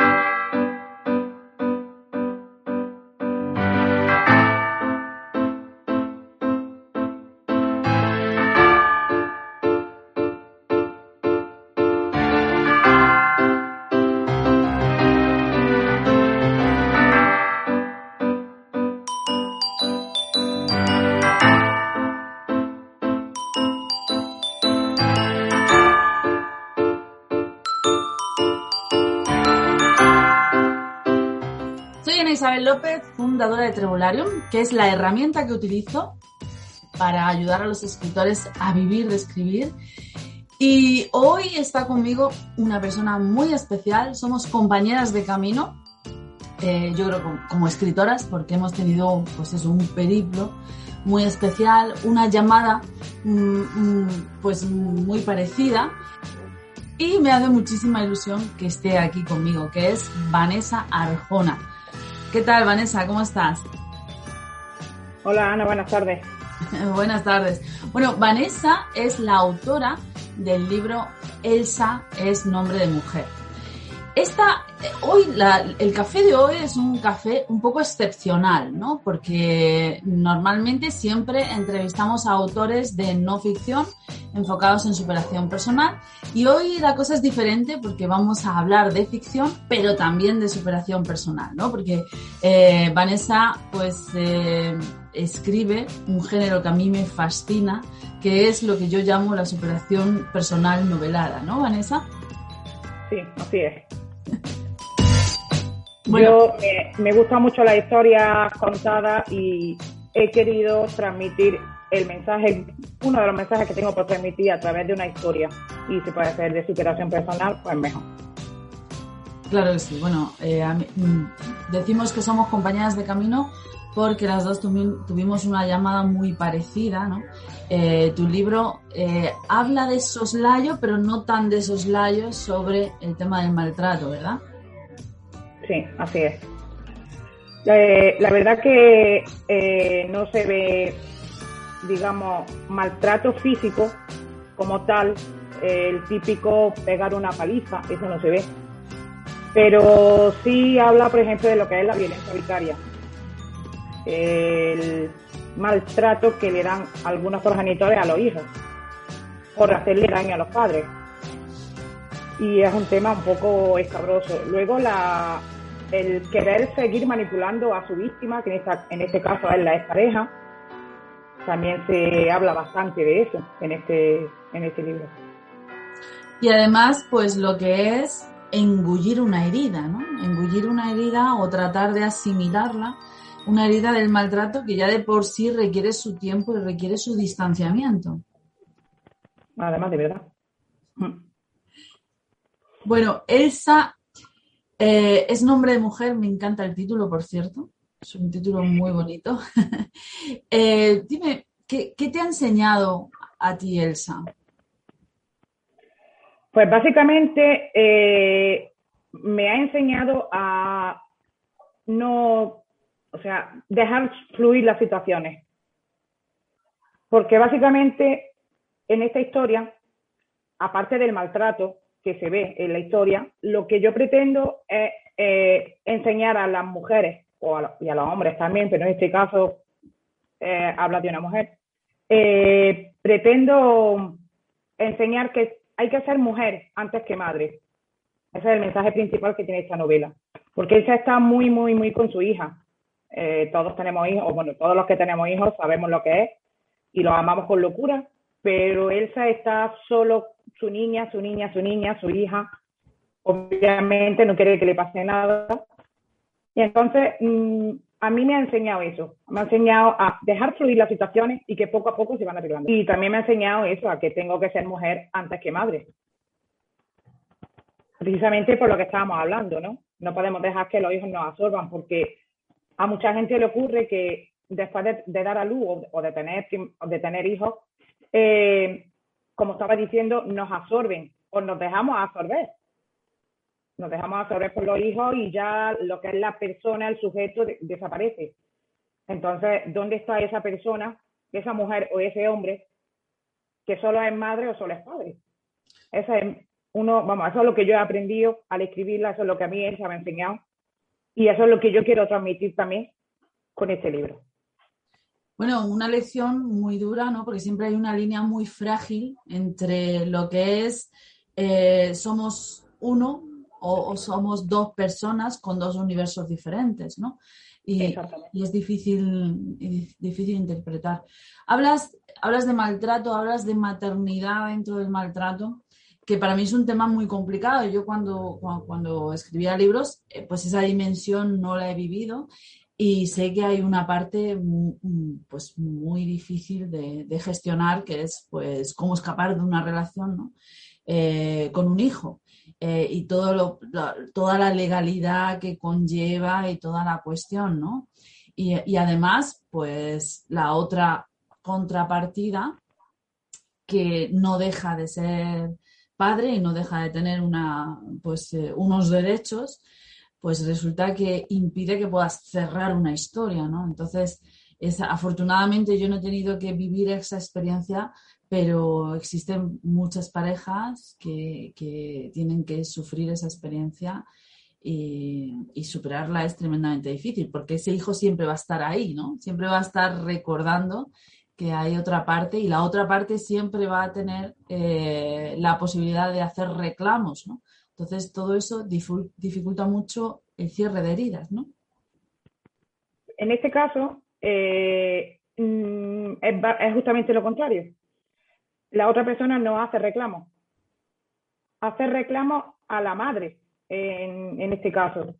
you López, fundadora de Trebularium, que es la herramienta que utilizo para ayudar a los escritores a vivir de escribir. Y hoy está conmigo una persona muy especial, somos compañeras de camino, eh, yo creo como, escritoras, porque hemos tenido pues eso, un periplo muy especial, una llamada mm, mm, pues muy parecida y me hace muchísima ilusión que esté aquí conmigo, que es Vanessa Arjona. ¿Qué tal, Vanessa? ¿Cómo estás? Hola, Ana, buenas tardes. buenas tardes. Bueno, Vanessa es la autora del libro Elsa es nombre de mujer. Esta, hoy, el café de hoy es un café un poco excepcional, ¿no? Porque normalmente siempre entrevistamos a autores de no ficción enfocados en superación personal y hoy la cosa es diferente porque vamos a hablar de ficción, pero también de superación personal, ¿no? Porque eh, Vanessa, pues, eh, escribe un género que a mí me fascina, que es lo que yo llamo la superación personal novelada, ¿no, Vanessa? Sí, así es. Yo me, gusta mucho la historia contada y he querido transmitir el mensaje, uno de los mensajes que tengo por transmitir a través de una historia. Y si puede ser de superación personal, pues mejor. Claro que sí. Bueno, eh, mm, decimos que somos compañeras de camino porque las dos tuvimos una llamada muy parecida, ¿no? Eh, tu libro eh, habla de soslayo, pero no tan de soslayo sobre el tema del maltrato, ¿verdad? Sí, así es. Eh, la verdad que no se ve, digamos, maltrato físico como tal, el típico pegar una paliza, eso no se ve. Pero sí habla, por ejemplo, de lo que es la violencia vicaria el maltrato que le dan algunos progenitores a los hijos por hacerle daño a los padres. Y es un tema un poco escabroso. Luego la, el querer seguir manipulando a su víctima, que en, en este caso es la expareja, también se habla bastante de eso en este, en este libro. Y además, pues lo que es engullir una herida, ¿no? Engullir una herida o tratar de asimilarla una herida del maltrato que ya de por sí requiere su tiempo y requiere su distanciamiento. Además, de verdad. Bueno, Elsa eh, es nombre de mujer, me encanta el título, por cierto. Es un título muy bonito. Eh, dime, ¿qué, te ha enseñado a ti, Elsa? Pues básicamente eh, me ha enseñado a no o sea, dejar fluir las situaciones. Porque básicamente en esta historia, aparte del maltrato que se ve en la historia, lo que yo pretendo es eh, enseñar a las mujeres o y a los hombres también, pero en este caso eh, habla de una mujer, eh, pretendo enseñar que hay que ser mujer antes que madre. Ese es el mensaje principal que tiene esta novela. Porque ella está muy, muy, muy con su hija. Eh, todos tenemos hijos, bueno, todos los que tenemos hijos sabemos lo que es y los amamos con locura, pero Elsa está solo su niña, su niña, su niña, su hija. Obviamente no quiere que le pase nada. Y entonces mm, a mí me ha enseñado eso, me ha enseñado a dejar fluir las situaciones y que poco a poco se van arreglando. Y también me ha enseñado eso, a que tengo que ser mujer antes que madre. precisamente por lo que estábamos hablando, ¿no? No podemos dejar que los hijos nos absorban porque a mucha gente le ocurre que después de, dar a luz o, de, tener, de tener hijos, eh, como estaba diciendo, nos absorben o nos dejamos absorber. Nos dejamos absorber por los hijos y ya lo que es la persona, el sujeto, desaparece. Entonces, ¿dónde está esa persona, esa mujer o ese hombre que solo es madre o solo es padre? Esa es uno, vamos, eso es lo que yo he aprendido al escribirla, eso es lo que a mí ella me ha enseñado y eso es lo que yo quiero transmitir también con este libro. Bueno, una lección muy dura, ¿no? Porque siempre hay una línea muy frágil entre lo que es eh, somos uno o, somos dos personas con dos universos diferentes, ¿no? Y, y, es difícil, difícil interpretar. Hablas, hablas de maltrato, hablas de maternidad dentro del maltrato que para mí es un tema muy complicado. Yo cuando, cuando, escribía libros, eh, pues esa dimensión no la he vivido y sé que hay una parte pues muy difícil de, gestionar, que es pues cómo escapar de una relación eh, con un hijo. Eh, y todo lo, toda la legalidad que conlleva y toda la cuestión, ¿no? Y, y además, pues la otra contrapartida que no deja de ser padre y no deja de tener una, pues, eh, unos derechos, pues resulta que impide que puedas cerrar una historia, ¿no? Entonces, afortunadamente yo no he tenido que vivir esa experiencia, pero existen muchas parejas que, tienen que sufrir esa experiencia y, y, superarla es tremendamente difícil, porque ese hijo siempre va a estar ahí, ¿no? Siempre va a estar recordando que hay otra parte y la otra parte siempre va a tener eh, la posibilidad de hacer reclamos, ¿no? Entonces, todo eso dificulta mucho el cierre de heridas, ¿no? En este caso, eh, mm, es, justamente lo contrario. La otra persona no hace reclamos. Hace reclamos a la madre, en, en este caso.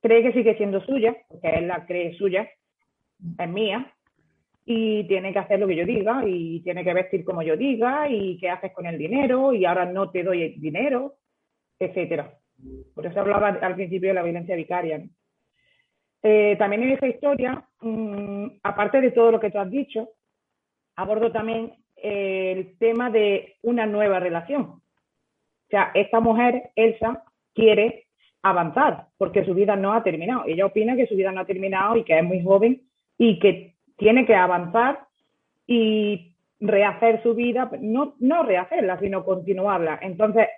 Cree que sigue siendo suya, porque él la cree suya, es mía, y tiene que hacer lo que yo diga y tiene que vestir como yo diga y qué haces con el dinero y ahora no te doy el dinero, etcétera. Por eso hablaba al principio de la violencia vicaria. Eh, también en esa historia, mm, aparte de todo lo que tú has dicho, abordo también el tema de una nueva relación. O sea, esta mujer, Elsa, quiere avanzar porque su vida no ha terminado. Ella opina que su vida no ha terminado y que es muy joven y que tiene que avanzar y rehacer su vida, no, no rehacerla, sino continuarla. Entonces,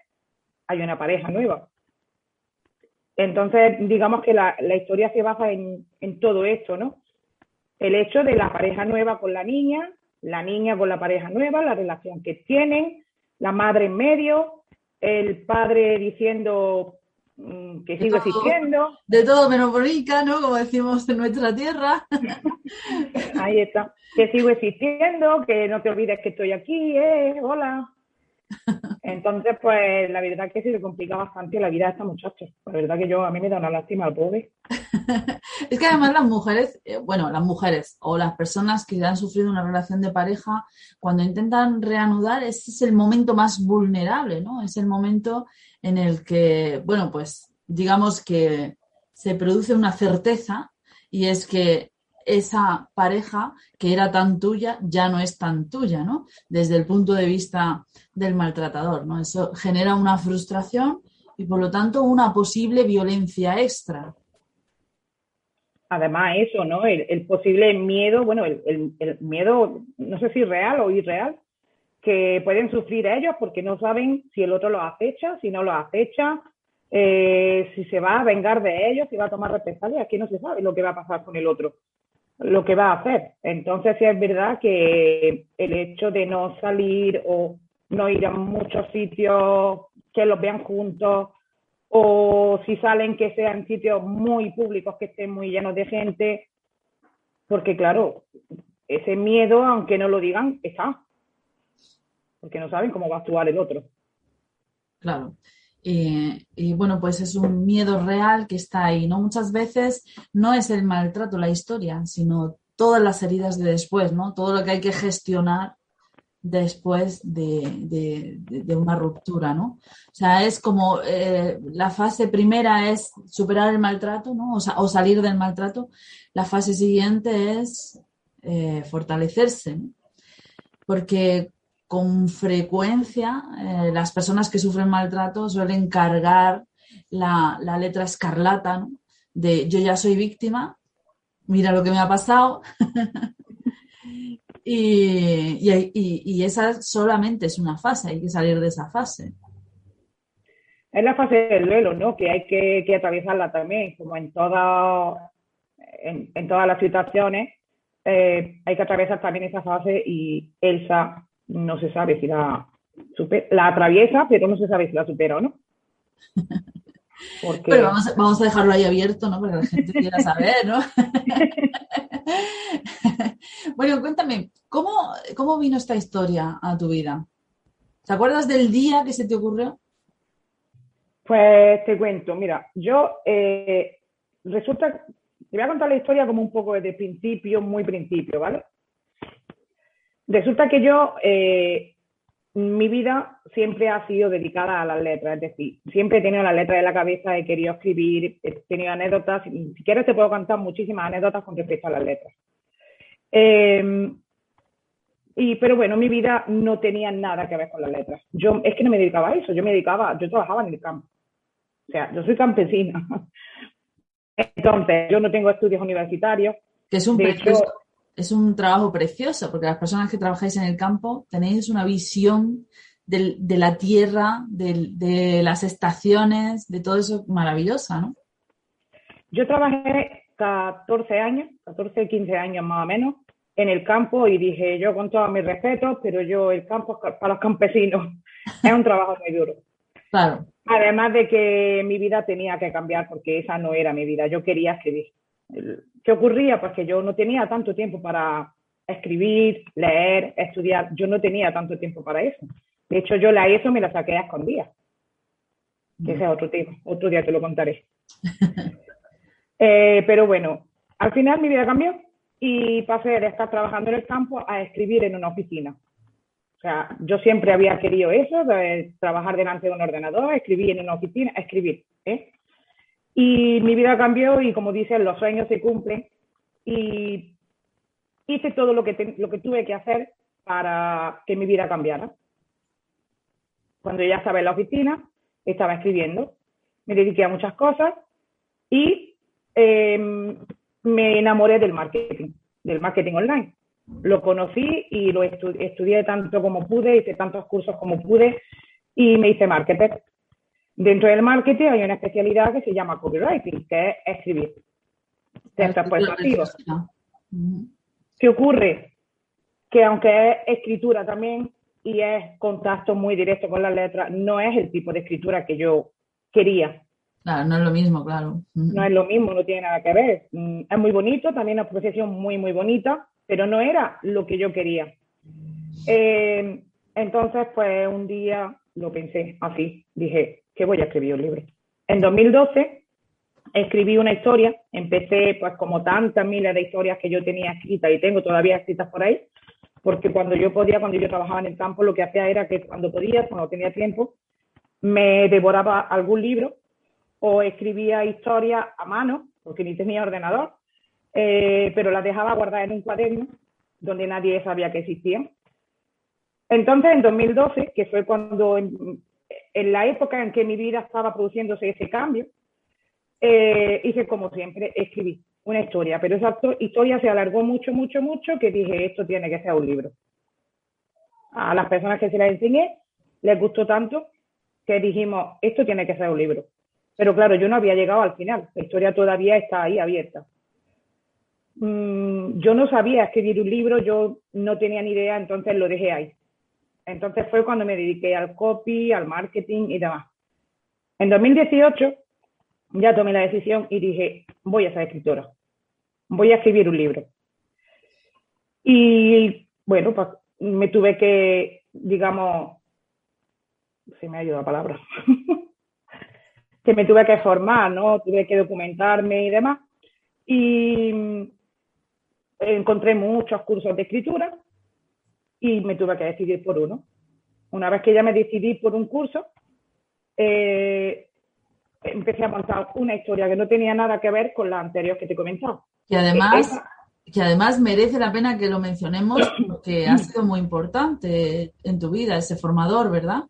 hay una pareja nueva. Entonces, digamos que la, historia se basa en, en, todo esto, ¿no? El hecho de la pareja nueva con la niña, la niña con la pareja nueva, la relación que tienen, la madre en medio, el padre diciendo, que sigo existiendo. De todo menos bonita, ¿no? Como decimos en nuestra tierra. Ahí está. Que sigo existiendo, que no te olvides que estoy aquí, ¿eh? Hola. Entonces, pues la verdad es que se le complica bastante la vida a esta muchacha. La verdad que yo a mí me da una lástima al pobre. es que además las mujeres, eh, bueno, las mujeres o las personas que han sufrido una relación de pareja, cuando intentan reanudar, ese es el momento más vulnerable, ¿no? Es el momento en el que, bueno, pues digamos que se produce una certeza y es que esa pareja que era tan tuya ya no es tan tuya, ¿no? Desde el punto de vista del maltratador, ¿no? Eso genera una frustración y por lo tanto una posible violencia extra. Además, eso, ¿no? El, posible miedo, bueno, el, miedo, no sé si real o irreal, que pueden sufrir ellos porque no saben si el otro los acecha, si no los acecha, eh, si se va a vengar de ellos, si va a tomar represalias, aquí no se sabe lo que va a pasar con el otro lo que va a hacer. Entonces, sí es verdad que el hecho de no salir o no ir a muchos sitios que los vean juntos o si salen que sean sitios muy públicos, que estén muy llenos de gente, porque claro, ese miedo, aunque no lo digan, está, porque no saben cómo va a actuar el otro. Claro. Eh, y bueno, pues es un miedo real que está ahí, ¿no? Muchas veces no es el maltrato la historia, sino todas las heridas de después, ¿no? Todo lo que hay que gestionar después de, una ruptura, ¿no? O sea, es como eh, la fase primera es superar el maltrato, ¿no? O, salir del maltrato. La fase siguiente es eh, fortalecerse, Porque con frecuencia eh, las personas que sufren maltrato suelen cargar la, la letra escarlata. De yo ya soy víctima, mira lo que me ha pasado. Y, esa solamente es una fase, hay que salir de esa fase. Es la fase del duelo, ¿no? Que hay que, atravesarla también, como en, toda, en, todas las situaciones, eh, hay que atravesar también esa fase y Elsa no se sabe si la, la atraviesa, pero no se sabe si la supera o no. Pero vamos a, vamos a, dejarlo ahí abierto, ¿no? Para que la gente quiera saber, ¿no? bueno, cuéntame, ¿cómo, ¿cómo vino esta historia a tu vida? ¿Te acuerdas del día que se te ocurrió? Pues te cuento, mira, yo eh, resulta, te voy a contar la historia como un poco desde principio, muy principio, ¿vale? Resulta que yo eh, mi vida siempre ha sido dedicada a las letras, es decir, siempre he tenido las letras en la cabeza, he querido escribir, he tenido anécdotas, si quieres te puedo contar muchísimas anécdotas con respecto a las letras. Em, y, pero bueno, mi vida no tenía nada que ver con las letras. Yo es que no me dedicaba a eso, yo me dedicaba, yo trabajaba en el campo. O sea, yo soy campesina. Entonces, yo no tengo estudios universitarios. Que es un es un trabajo precioso, porque las personas que trabajáis en el campo tenéis una visión de, la tierra, de, las estaciones, de todo eso maravillosa, ¿no? Yo trabajé 14 años, 14, 15 años más o menos, en el campo y dije, yo con todos mis respetos, pero yo el campo para los campesinos es un trabajo muy duro. Claro. Además de que mi vida tenía que cambiar porque esa no era mi vida, yo quería escribir. ¿Qué ocurría? Pues que yo no tenía tanto tiempo para escribir, leer, estudiar. Yo no tenía tanto tiempo para eso. De hecho, yo la ESO me la saqué a escondidas. Que ese es otro tema. Otro día te lo contaré. Eh, pero bueno, al final mi vida cambió y pasé de estar trabajando en el campo a escribir en una oficina. O sea, yo siempre había querido eso, de trabajar delante de un ordenador, escribir en una oficina, escribir. ¿eh? Y mi vida cambió y como dicen, los sueños se cumplen y hice todo lo que, lo que tuve que hacer para que mi vida cambiara. Cuando ya estaba en la oficina, estaba escribiendo, me dediqué a muchas cosas y em, me enamoré del marketing, del marketing online. Lo conocí y lo estudié tanto como pude, hice tantos cursos como pude y me hice marketer. Dentro del marketing hay una especialidad que se llama copywriting, que es escribir textos persuasivos. ¿Qué ocurre? Que aunque es escritura también y es contacto muy directo con las letras, no es el tipo de escritura que yo quería. Claro, no es lo mismo, claro. No es lo mismo, no tiene nada que ver. Mm, es muy bonito, también una profesión muy, muy bonita, pero no era lo que yo quería. Eh, entonces, pues un día lo pensé así. Dije, que voy a escribir un libro. En 2012 escribí una historia, empecé pues como tantas miles de historias que yo tenía escritas y tengo todavía escritas por ahí, porque cuando yo podía, cuando yo trabajaba en el campo, lo que hacía era que cuando podía, cuando tenía tiempo, me devoraba algún libro o escribía historias a mano, porque ni tenía ordenador, eh, pero las dejaba guardadas en un cuaderno donde nadie sabía que existían. Entonces, en 2012, que fue cuando en la época en que mi vida estaba produciéndose ese cambio, eh, hice como siempre, escribí una historia, pero esa historia se alargó mucho, mucho, mucho, que dije, esto tiene que ser un libro. A las personas que se la enseñé, les gustó tanto que dijimos, esto tiene que ser un libro. Pero claro, yo no había llegado al final, la historia todavía está ahí abierta. Mm, yo no sabía escribir un libro, yo no tenía ni idea, entonces lo dejé ahí. Entonces fue cuando me dediqué al copy, al marketing y demás. En 2018 ya tomé la decisión y dije, voy a ser escritora, voy a escribir un libro. Y bueno, pues me tuve que, digamos, se me ido la palabra, que me tuve que formar, ¿no? Tuve que documentarme y demás. Y encontré muchos cursos de escritura y me tuve que decidir por uno. Una vez que ya me decidí por un curso, eh, empecé a montar una historia que no tenía nada que ver con la anterior que te he comentado. Y además, que además merece la pena que lo mencionemos porque ha sido muy importante en tu vida ese formador, ¿verdad?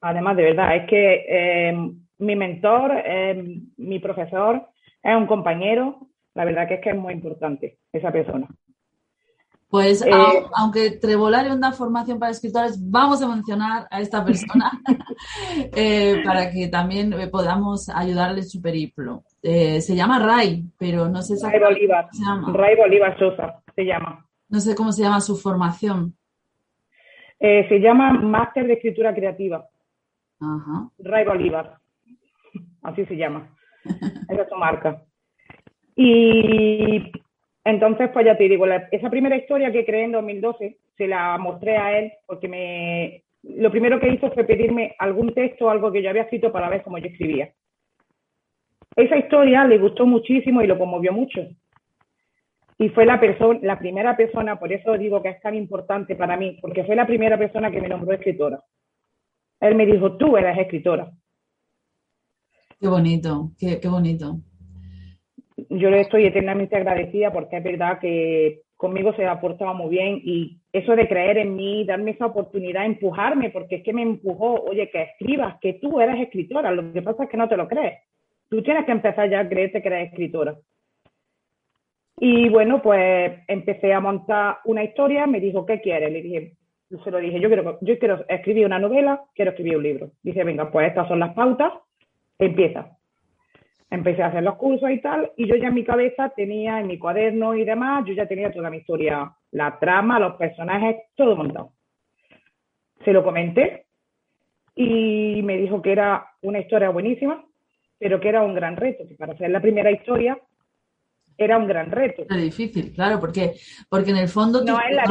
Además, de verdad, es que eh, mi mentor, eh, mi profesor, es un compañero, la verdad que es que es muy importante esa persona. Pues eh, aunque Trevolar es una formación para escritores, vamos a mencionar a esta persona para que también podamos ayudarle su periplo. se llama Ray, pero no sé Ray Bolívar. se llama. Ray Bolívar Sosa se llama. No sé cómo se llama su formación. se llama Máster de Escritura Creativa. Ajá. Ray Bolívar, así se llama. Esa es su marca. Y entonces, pues ya te digo, esa primera historia que creé en 2012, se la mostré a él porque me, lo primero que hizo fue pedirme algún texto, algo que yo había escrito para ver cómo yo escribía. Esa historia le gustó muchísimo y lo conmovió mucho. Y fue la, persona, la primera persona, por eso digo que es tan importante para mí, porque fue la primera persona que me nombró escritora. Él me dijo, tú eres escritora. Qué bonito, qué, bonito. Yo le estoy eternamente agradecida porque es verdad que conmigo se ha portado muy bien y eso de creer en mí, darme esa oportunidad, empujarme, porque es que me empujó, oye, que escribas, que tú eres escritora, lo que pasa es que no te lo crees. Tú tienes que empezar ya a creerte que eres escritora. Y bueno, pues empecé a montar una historia, me dijo, ¿qué quieres? Le dije, se lo dije, yo quiero, yo quiero escribir una novela, quiero escribir un libro. Dice, venga, pues estas son las pautas, empieza. Empecé a hacer los cursos y tal, y yo ya en mi cabeza tenía, en mi cuaderno y demás, yo ya tenía toda mi historia, la trama, los personajes, todo montado. Se lo comenté y me dijo que era una historia buenísima, pero que era un gran reto, que para hacer la primera historia era un gran reto. Es difícil, claro, porque, porque en el fondo... No es la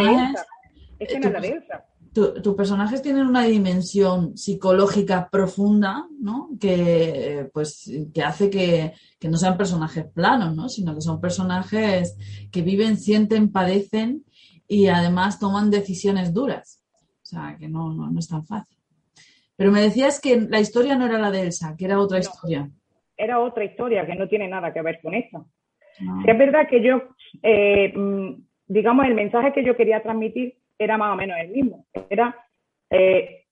es no es la tus personajes tienen una dimensión psicológica profunda, ¿no? Que, pues, que hace que, no sean personajes planos, ¿no? Sino que son personajes que viven, sienten, padecen y además toman decisiones duras. O sea, que no, no, es tan fácil. Pero me decías que la historia no era la de Elsa, que era otra historia. Era otra historia que no tiene nada que ver con esta. Ah. es verdad que yo, eh, mm, digamos, el mensaje que yo quería transmitir era más o menos el mismo. Era eh,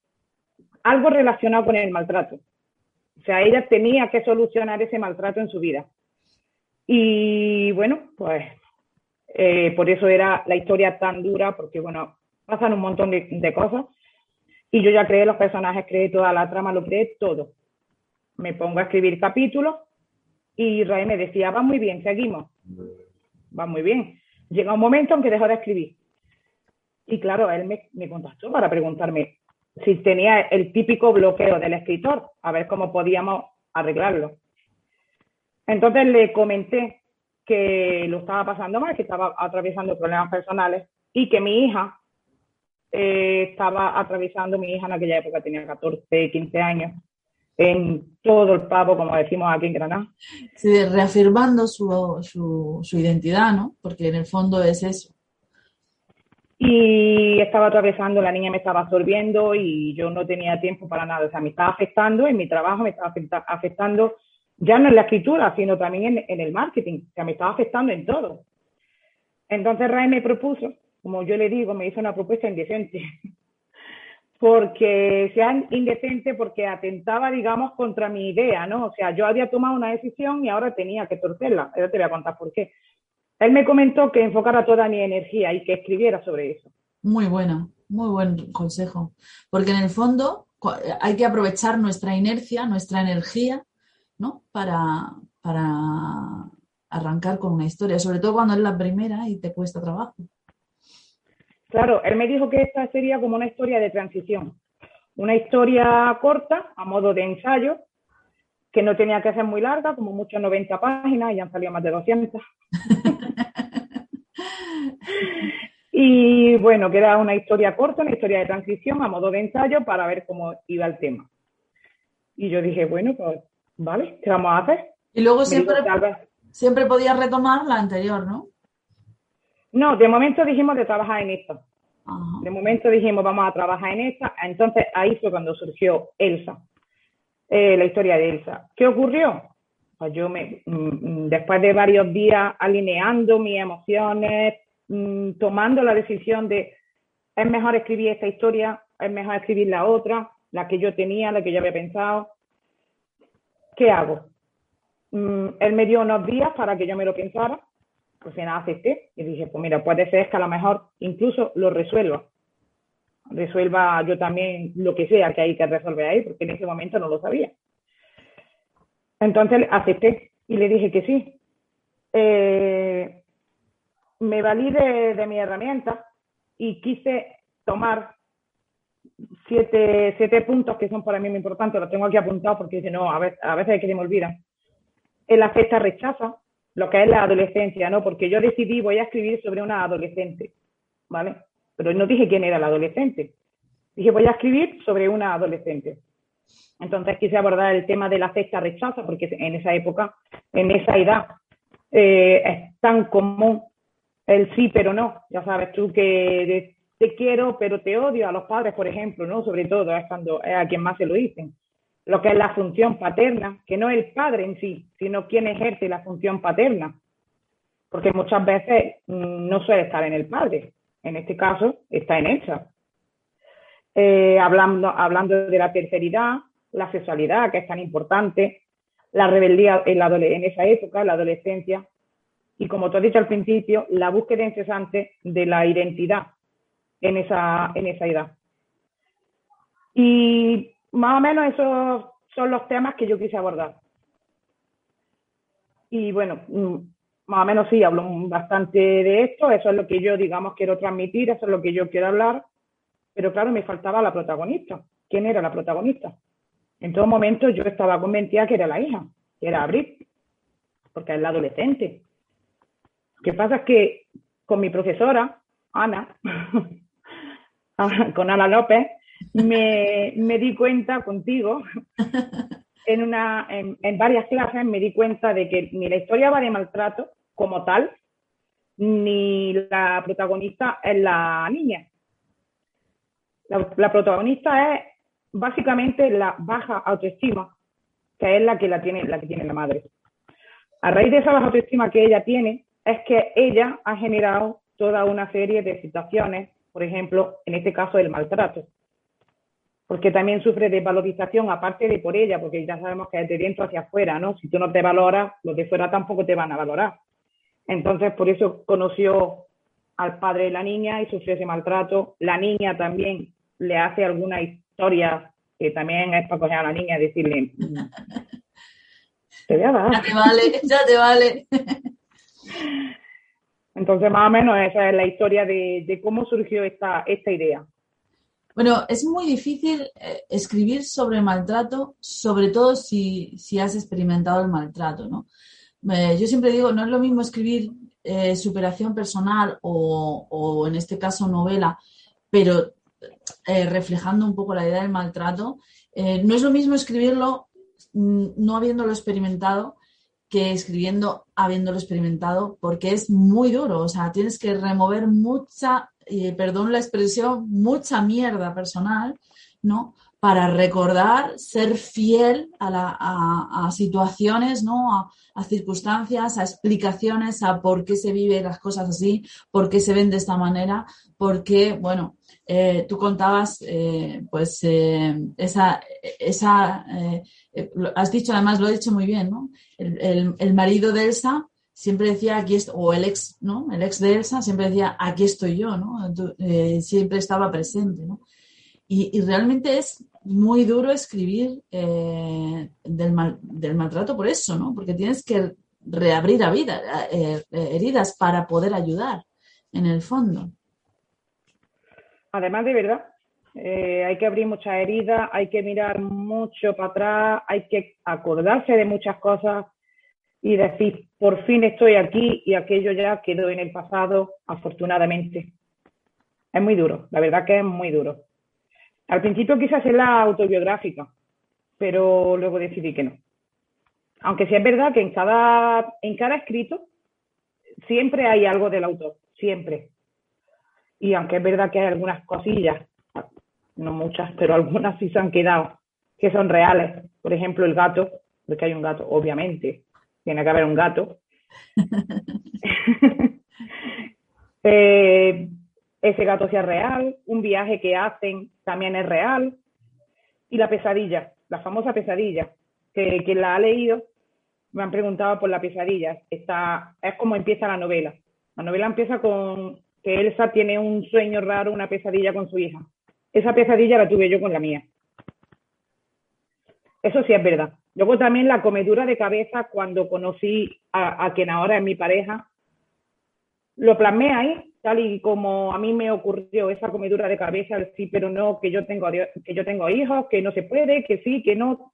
algo relacionado con el maltrato. O sea, ella tenía que solucionar ese maltrato en su vida. Y bueno, pues eh, por eso era la historia tan dura, porque bueno, pasan un montón de, cosas. Y yo ya creé los personajes, creé toda la trama, lo creé todo. Me pongo a escribir capítulos y Ray me decía, va muy bien, seguimos. Va muy bien. Llega un momento en que dejo de escribir. Y claro, él me, contactó para preguntarme si tenía el típico bloqueo del escritor, a ver cómo podíamos arreglarlo. Entonces le comenté que lo estaba pasando mal, que estaba atravesando problemas personales y que mi hija eh, estaba atravesando, mi hija en aquella época tenía 14, 15 años, en todo el pavo, como decimos aquí en Granada. Sí, reafirmando su, su, su identidad, ¿no? Porque en el fondo es eso, y estaba atravesando, la niña me estaba absorbiendo y yo no tenía tiempo para nada. O sea, me estaba afectando en mi trabajo, me estaba afectando ya no en la escritura, sino también en, el marketing. O sea, me estaba afectando en todo. Entonces Ray me propuso, como yo le digo, me hizo una propuesta indecente. porque sea indecente porque atentaba, digamos, contra mi idea, ¿no? O sea, yo había tomado una decisión y ahora tenía que torcerla. Ahora te voy a contar por qué. Él me comentó que enfocara toda mi energía y que escribiera sobre eso. Muy bueno, muy buen consejo. Porque en el fondo hay que aprovechar nuestra inercia, nuestra energía, ¿no? Para, para arrancar con una historia, sobre todo cuando es la primera y te cuesta trabajo. Claro, él me dijo que esta sería como una historia de transición, una historia corta, a modo de ensayo, que no tenía que ser muy larga, como muchas 90 páginas, y han salido más de 200. y bueno, queda una historia corta, una historia de transición a modo de ensayo para ver cómo iba el tema. Y yo dije, bueno, pues vale, ¿qué vamos a hacer? Y luego siempre, siempre podías retomar la anterior, ¿no? No, de momento dijimos de trabajar en esto. De momento dijimos, vamos a trabajar en esta. Entonces ahí fue cuando surgió Elsa, eh, la historia de Elsa. ¿Qué ocurrió? Pues yo me, mm, mm, después de varios días alineando mis emociones, mm, tomando la decisión de es mejor escribir esta historia, es mejor escribir la otra, la que yo tenía, la que yo había pensado. ¿Qué hago? él me dio unos días para que yo me lo pensara, pues nada acepté y dije, pues mira, puede ser que a lo mejor incluso lo resuelva. Resuelva yo también lo que sea que hay que resolver ahí, porque en ese momento no lo sabía. Entonces acepté y le dije que sí. Eh, me valí de, mi herramienta y quise tomar siete, siete puntos que son para mí muy importantes, los tengo aquí apuntados porque dice, no, a veces, a veces que se me olvidan. El afecta rechaza, lo que es la adolescencia, ¿no? Porque yo decidí, voy a escribir sobre una adolescente, ¿vale? Pero no dije quién era la adolescente. Dije, voy a escribir sobre una adolescente. Entonces quise abordar el tema de la cesta rechaza, porque en esa época, en esa edad, eh, es tan común el sí pero no. Ya sabes tú que te quiero pero te odio a los padres, por ejemplo, ¿no? Sobre todo es cuando es a quien más se lo dicen. Lo que es la función paterna, que no es el padre en sí, sino quien ejerce la función paterna. Porque muchas veces mm, no suele estar en el padre. En este caso, está en ella. Eh, hablando, hablando de la terceridad, la sexualidad, que es tan importante, la rebeldía en, en esa época, la adolescencia, y como tú has dicho al principio, la búsqueda incesante de la identidad en esa, en esa edad. Y más o menos esos son los temas que yo quise abordar. Y bueno, mm, más o menos sí, hablo bastante de esto, eso es lo que yo, digamos, quiero transmitir, eso es lo que yo quiero hablar, pero claro, me faltaba la protagonista. ¿Quién era la protagonista? En todo momento yo estaba convencida que era la hija, que era Abril, porque es la adolescente. Lo que pasa es que con mi profesora, Ana, con Ana López, me, di cuenta contigo, en, una, en, varias clases me di cuenta de que ni la historia va de maltrato como tal, ni la protagonista es la niña. la protagonista es básicamente la baja autoestima, que es la que, la tiene, la que tiene la madre. A raíz de esa baja autoestima que ella tiene, es que ella ha generado toda una serie de situaciones, por ejemplo, en este caso el maltrato, porque también sufre de valorización aparte de por ella, porque ya sabemos que es de dentro hacia afuera, ¿no? Si tú no te valoras, los de fuera tampoco te van a valorar. Entonces, por eso conoció al padre de la niña y sufrió ese maltrato. La niña también le hace alguna historia que también es para coger a la niña y decirle, te voy a dar. Ya te vale, ya te vale. Entonces, más o menos esa es la historia de, cómo surgió esta, esta idea. Bueno, es muy difícil eh, escribir sobre maltrato, sobre todo si, has experimentado el maltrato, ¿no? Eh, yo siempre digo, no es lo mismo escribir eh, superación personal o, o, en este caso novela, pero eh, reflejando un poco la idea del maltrato. No es lo mismo escribirlo mm, no habiéndolo experimentado que escribiendo habiéndolo experimentado, porque es muy duro. O sea, tienes que remover mucha, perdón la expresión, mucha mierda personal, ¿no? Para recordar, ser fiel a, situaciones, ¿no? A, circunstancias, a explicaciones, a por qué se viven las cosas así, por qué se ven de esta manera, porque, bueno, eh, tú contabas, eh, pues, eh, esa, esa has dicho, además lo he dicho muy bien, ¿no? El, marido de Elsa siempre decía, aquí estoy, o el ex, ¿no? El ex de Elsa siempre decía, aquí estoy yo, ¿no? siempre estaba presente, ¿no? Y, realmente es muy duro escribir del, del maltrato por eso, ¿no? Porque tienes que reabrir a vida, heridas para poder ayudar, en el fondo. Además, de verdad, eh, hay que abrir muchas heridas, hay que mirar mucho para atrás, hay que acordarse de muchas cosas y decir, por fin estoy aquí y aquello ya quedó en el pasado, afortunadamente. Es muy duro, la verdad que es muy duro. Al principio quise hacerla autobiográfica, pero luego decidí que no. Aunque sí es verdad que en cada, en cada escrito siempre hay algo del autor, siempre. y aunque es verdad que hay algunas cosillas, no muchas, pero algunas sí se han quedado, que son reales. Por ejemplo, el gato, porque hay un gato, obviamente, tiene que haber un gato. Eh, ese gato sea real, un viaje que hacen también es real, y la pesadilla, la famosa pesadilla, que la ha leído me han preguntado por la pesadilla. Está, es como empieza la novela. La novela empieza con que Elsa tiene un sueño raro, una pesadilla con su hija. Esa pesadilla la tuve yo con la mía. Eso sí es verdad. Luego también la comedura de cabeza cuando conocí a, quien ahora es mi pareja, lo plasmé ahí, tal y como a mí me ocurrió esa comedura de cabeza, sí, pero no, que yo tengo, que yo tengo hijos, que no se puede, que sí, que no.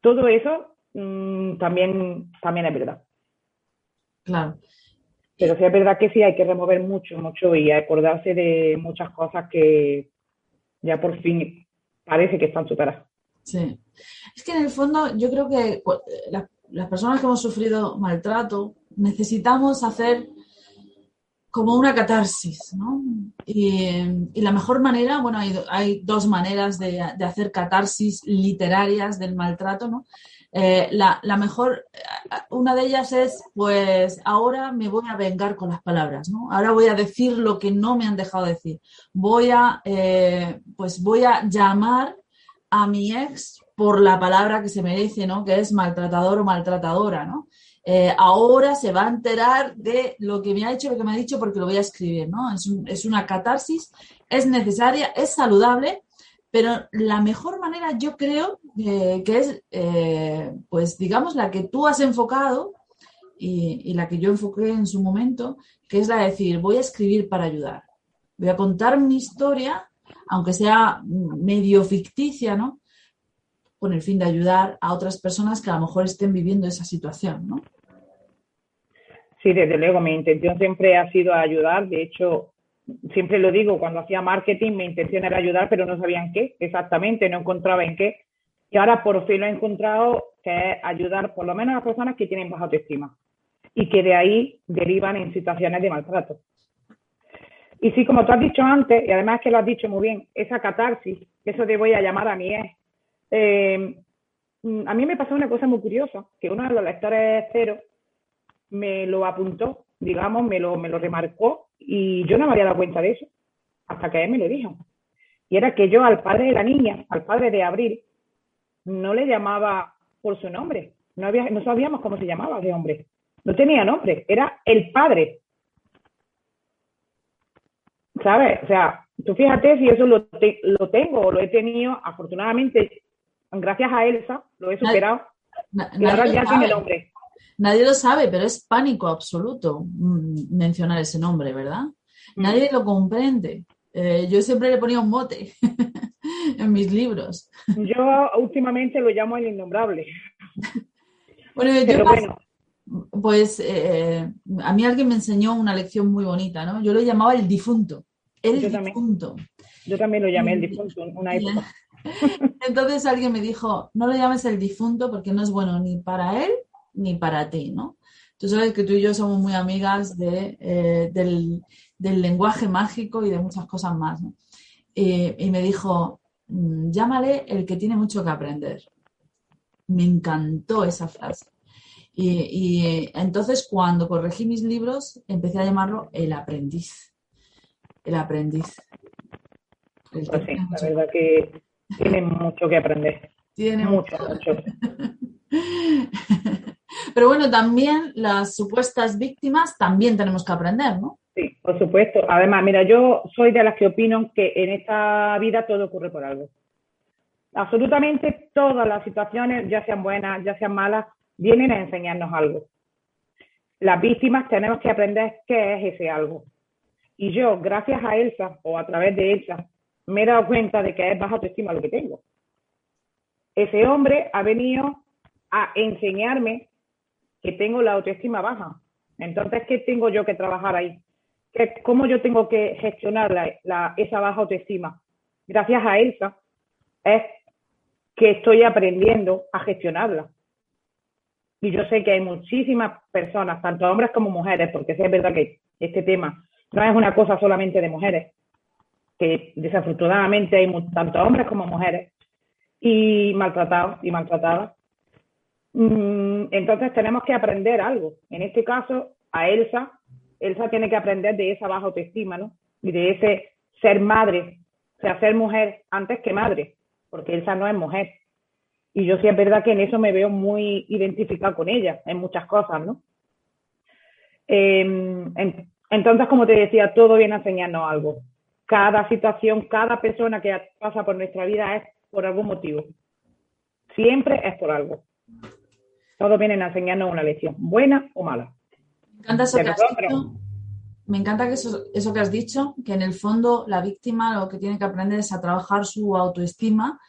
Todo eso mmm, también, también es verdad. Claro. Pero sí es verdad que sí hay que remover mucho, mucho y acordarse de muchas cosas que ya por fin parece que están superadas. Sí. Es que en el fondo yo creo que las, personas que hemos sufrido maltrato necesitamos hacer como una catarsis, ¿no? Y, la mejor manera, bueno, hay, hay dos maneras de, hacer catarsis literarias del maltrato, ¿no? Eh, la, mejor, eh, una de ellas es, pues ahora me voy a vengar con las palabras, ¿no? Ahora voy a decir lo que no me han dejado decir. Voy a, eh, pues voy a llamar a mi ex por la palabra que se merece, ¿no? Que es maltratador o maltratadora, ¿no? Ahora se va a enterar de lo que me ha hecho, lo que me ha dicho, porque lo voy a escribir, ¿no? Es, una catarsis, es necesaria, es saludable, pero la mejor manera yo creo que es, eh, pues digamos, la que tú has enfocado y, la que yo enfoqué en su momento, que es la de decir, voy a escribir para ayudar. Voy a contar mi historia, aunque sea medio ficticia, ¿no? Con el fin de ayudar a otras personas que a lo mejor estén viviendo esa situación, ¿no? Sí, desde luego, mi intención siempre ha sido ayudar. De hecho, siempre lo digo, cuando hacía marketing mi intención era ayudar, pero no sabía en qué exactamente, no encontraba en qué. Y ahora por fin lo he encontrado, que es ayudar por lo menos a las personas que tienen baja autoestima y que de ahí derivan en situaciones de maltrato. Y sí, como tú has dicho antes, y además que lo has dicho muy bien, esa catarsis, eso te voy a llamar a mí es, eh, a mí me pasó una cosa muy curiosa, que uno de los lectores cero me lo apuntó, digamos, me lo, me lo remarcó y yo no me había dado cuenta de eso hasta que él me lo dijo. Y era que yo al padre de la niña, al padre de Abril, no le llamaba por su nombre. No, había, no sabíamos cómo se llamaba ese hombre. No tenía nombre, era el padre. ¿Sabes? O sea, tú fíjate si eso lo, lo tengo o lo he tenido, afortunadamente, gracias a Elsa, lo he superado. y ahora ya tiene nombre. Nadie lo sabe, pero es pánico absoluto mm, mencionar ese nombre, ¿verdad? Mm. Nadie lo comprende. Eh, yo siempre le ponía un mote en mis libros. Yo últimamente lo llamo el innombrable. bueno, yo pues eh, a mí alguien me enseñó una lección muy bonita, ¿no? Yo lo llamaba el difunto. El difunto. yo también lo llamé el difunto, una época. Entonces alguien me dijo, no lo llames el difunto porque no es bueno ni para él ni para ti, ¿no? Tú sabes que tú y yo somos muy amigas de, eh, del, lenguaje mágico y de muchas cosas más, ¿no? y me dijo, mm, llámale el que tiene mucho que aprender. Me encantó esa frase. Y, entonces cuando corregí mis libros empecé a llamarlo el aprendiz. El aprendiz. pues sí, la verdad que tiene mucho que aprender. Tiene mucho, mucho. Pero bueno, también las supuestas víctimas también tenemos que aprender, ¿no? Sí, por supuesto. Además, mira, yo soy de las que opino que en esta vida todo ocurre por algo. Absolutamente todas las situaciones, ya sean buenas, ya sean malas, vienen a enseñarnos algo. Las víctimas tenemos que aprender qué es ese algo. Y yo, gracias a Elsa o a través de Elsa, me he dado cuenta de que es baja autoestima lo que tengo. Ese hombre ha venido a enseñarme que tengo la autoestima baja. Entonces, ¿qué tengo yo que trabajar ahí? ¿Cómo yo tengo que gestionar la, esa baja autoestima? Gracias a Elsa, es que estoy aprendiendo a gestionarla. Y yo sé que hay muchísimas personas, tanto hombres como mujeres, porque es verdad que este tema no es una cosa solamente de mujeres, que desafortunadamente hay tanto hombres como mujeres y maltratados y maltratadas. Mm, entonces tenemos que aprender algo. En este caso, a Elsa, Elsa tiene que aprender de esa baja autoestima, ¿no? Y de ese ser madre, o sea, ser mujer antes que madre, porque Elsa no es mujer. Y yo sí es verdad que en eso me veo muy identificada con ella, en muchas cosas, ¿no? Em, entonces, como te decía, todo viene a enseñarnos algo. Cada situación, cada persona que pasa por nuestra vida es por algún motivo. Siempre es por algo. Todos vienen a enseñarnos una lección, buena o mala. Me encanta eso, que has, dicho, me encanta que eso, eso que has dicho, que en el fondo la víctima lo que tiene que aprender es a trabajar su autoestima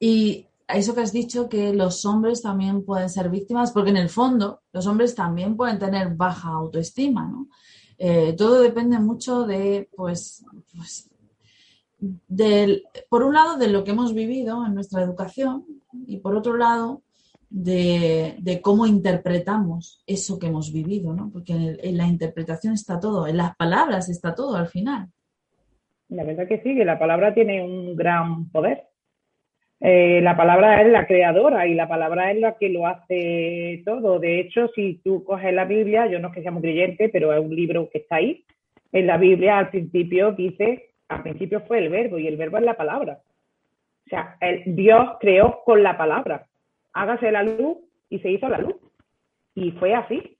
y eso que has dicho que los hombres también pueden ser víctimas, porque en el fondo los hombres también pueden tener baja autoestima, ¿no? Eh, todo depende mucho de, pues, pues del, por un lado, de lo que hemos vivido en nuestra educación y por otro lado, de, cómo interpretamos eso que hemos vivido, ¿no? Porque en, la interpretación está todo, en las palabras está todo al final. La verdad que sí, que la palabra tiene un gran poder. Eh, la palabra es la creadora y la palabra es la que lo hace todo. De hecho, si tú coges la Biblia, yo no es que sea muy creyente, pero es un libro que está ahí. En la Biblia al principio dice, al principio fue el verbo y el verbo es la palabra. O sea, Dios creó con la palabra. Hágase la luz y se hizo la luz. Y fue así.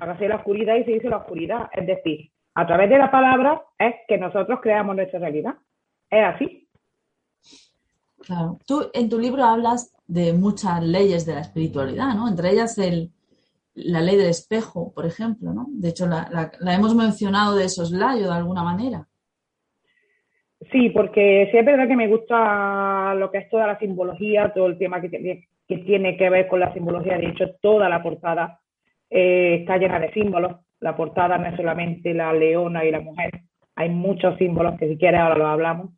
Hágase la oscuridad y se hizo la oscuridad. Es decir, a través de la palabra es que nosotros creamos nuestra realidad. Es así. Claro. Tú en tu libro hablas de muchas leyes de la espiritualidad, ¿no? Entre ellas el, la ley del espejo, por ejemplo, ¿no? De hecho, la, hemos mencionado de soslayo de alguna manera. Sí, porque sí es verdad que me gusta lo que es toda la simbología, todo el tema que, que tiene que ver con la simbología. De hecho, toda la portada eh, está llena de símbolos. La portada no es solamente la leona y la mujer, hay muchos símbolos que si quieres ahora los hablamos.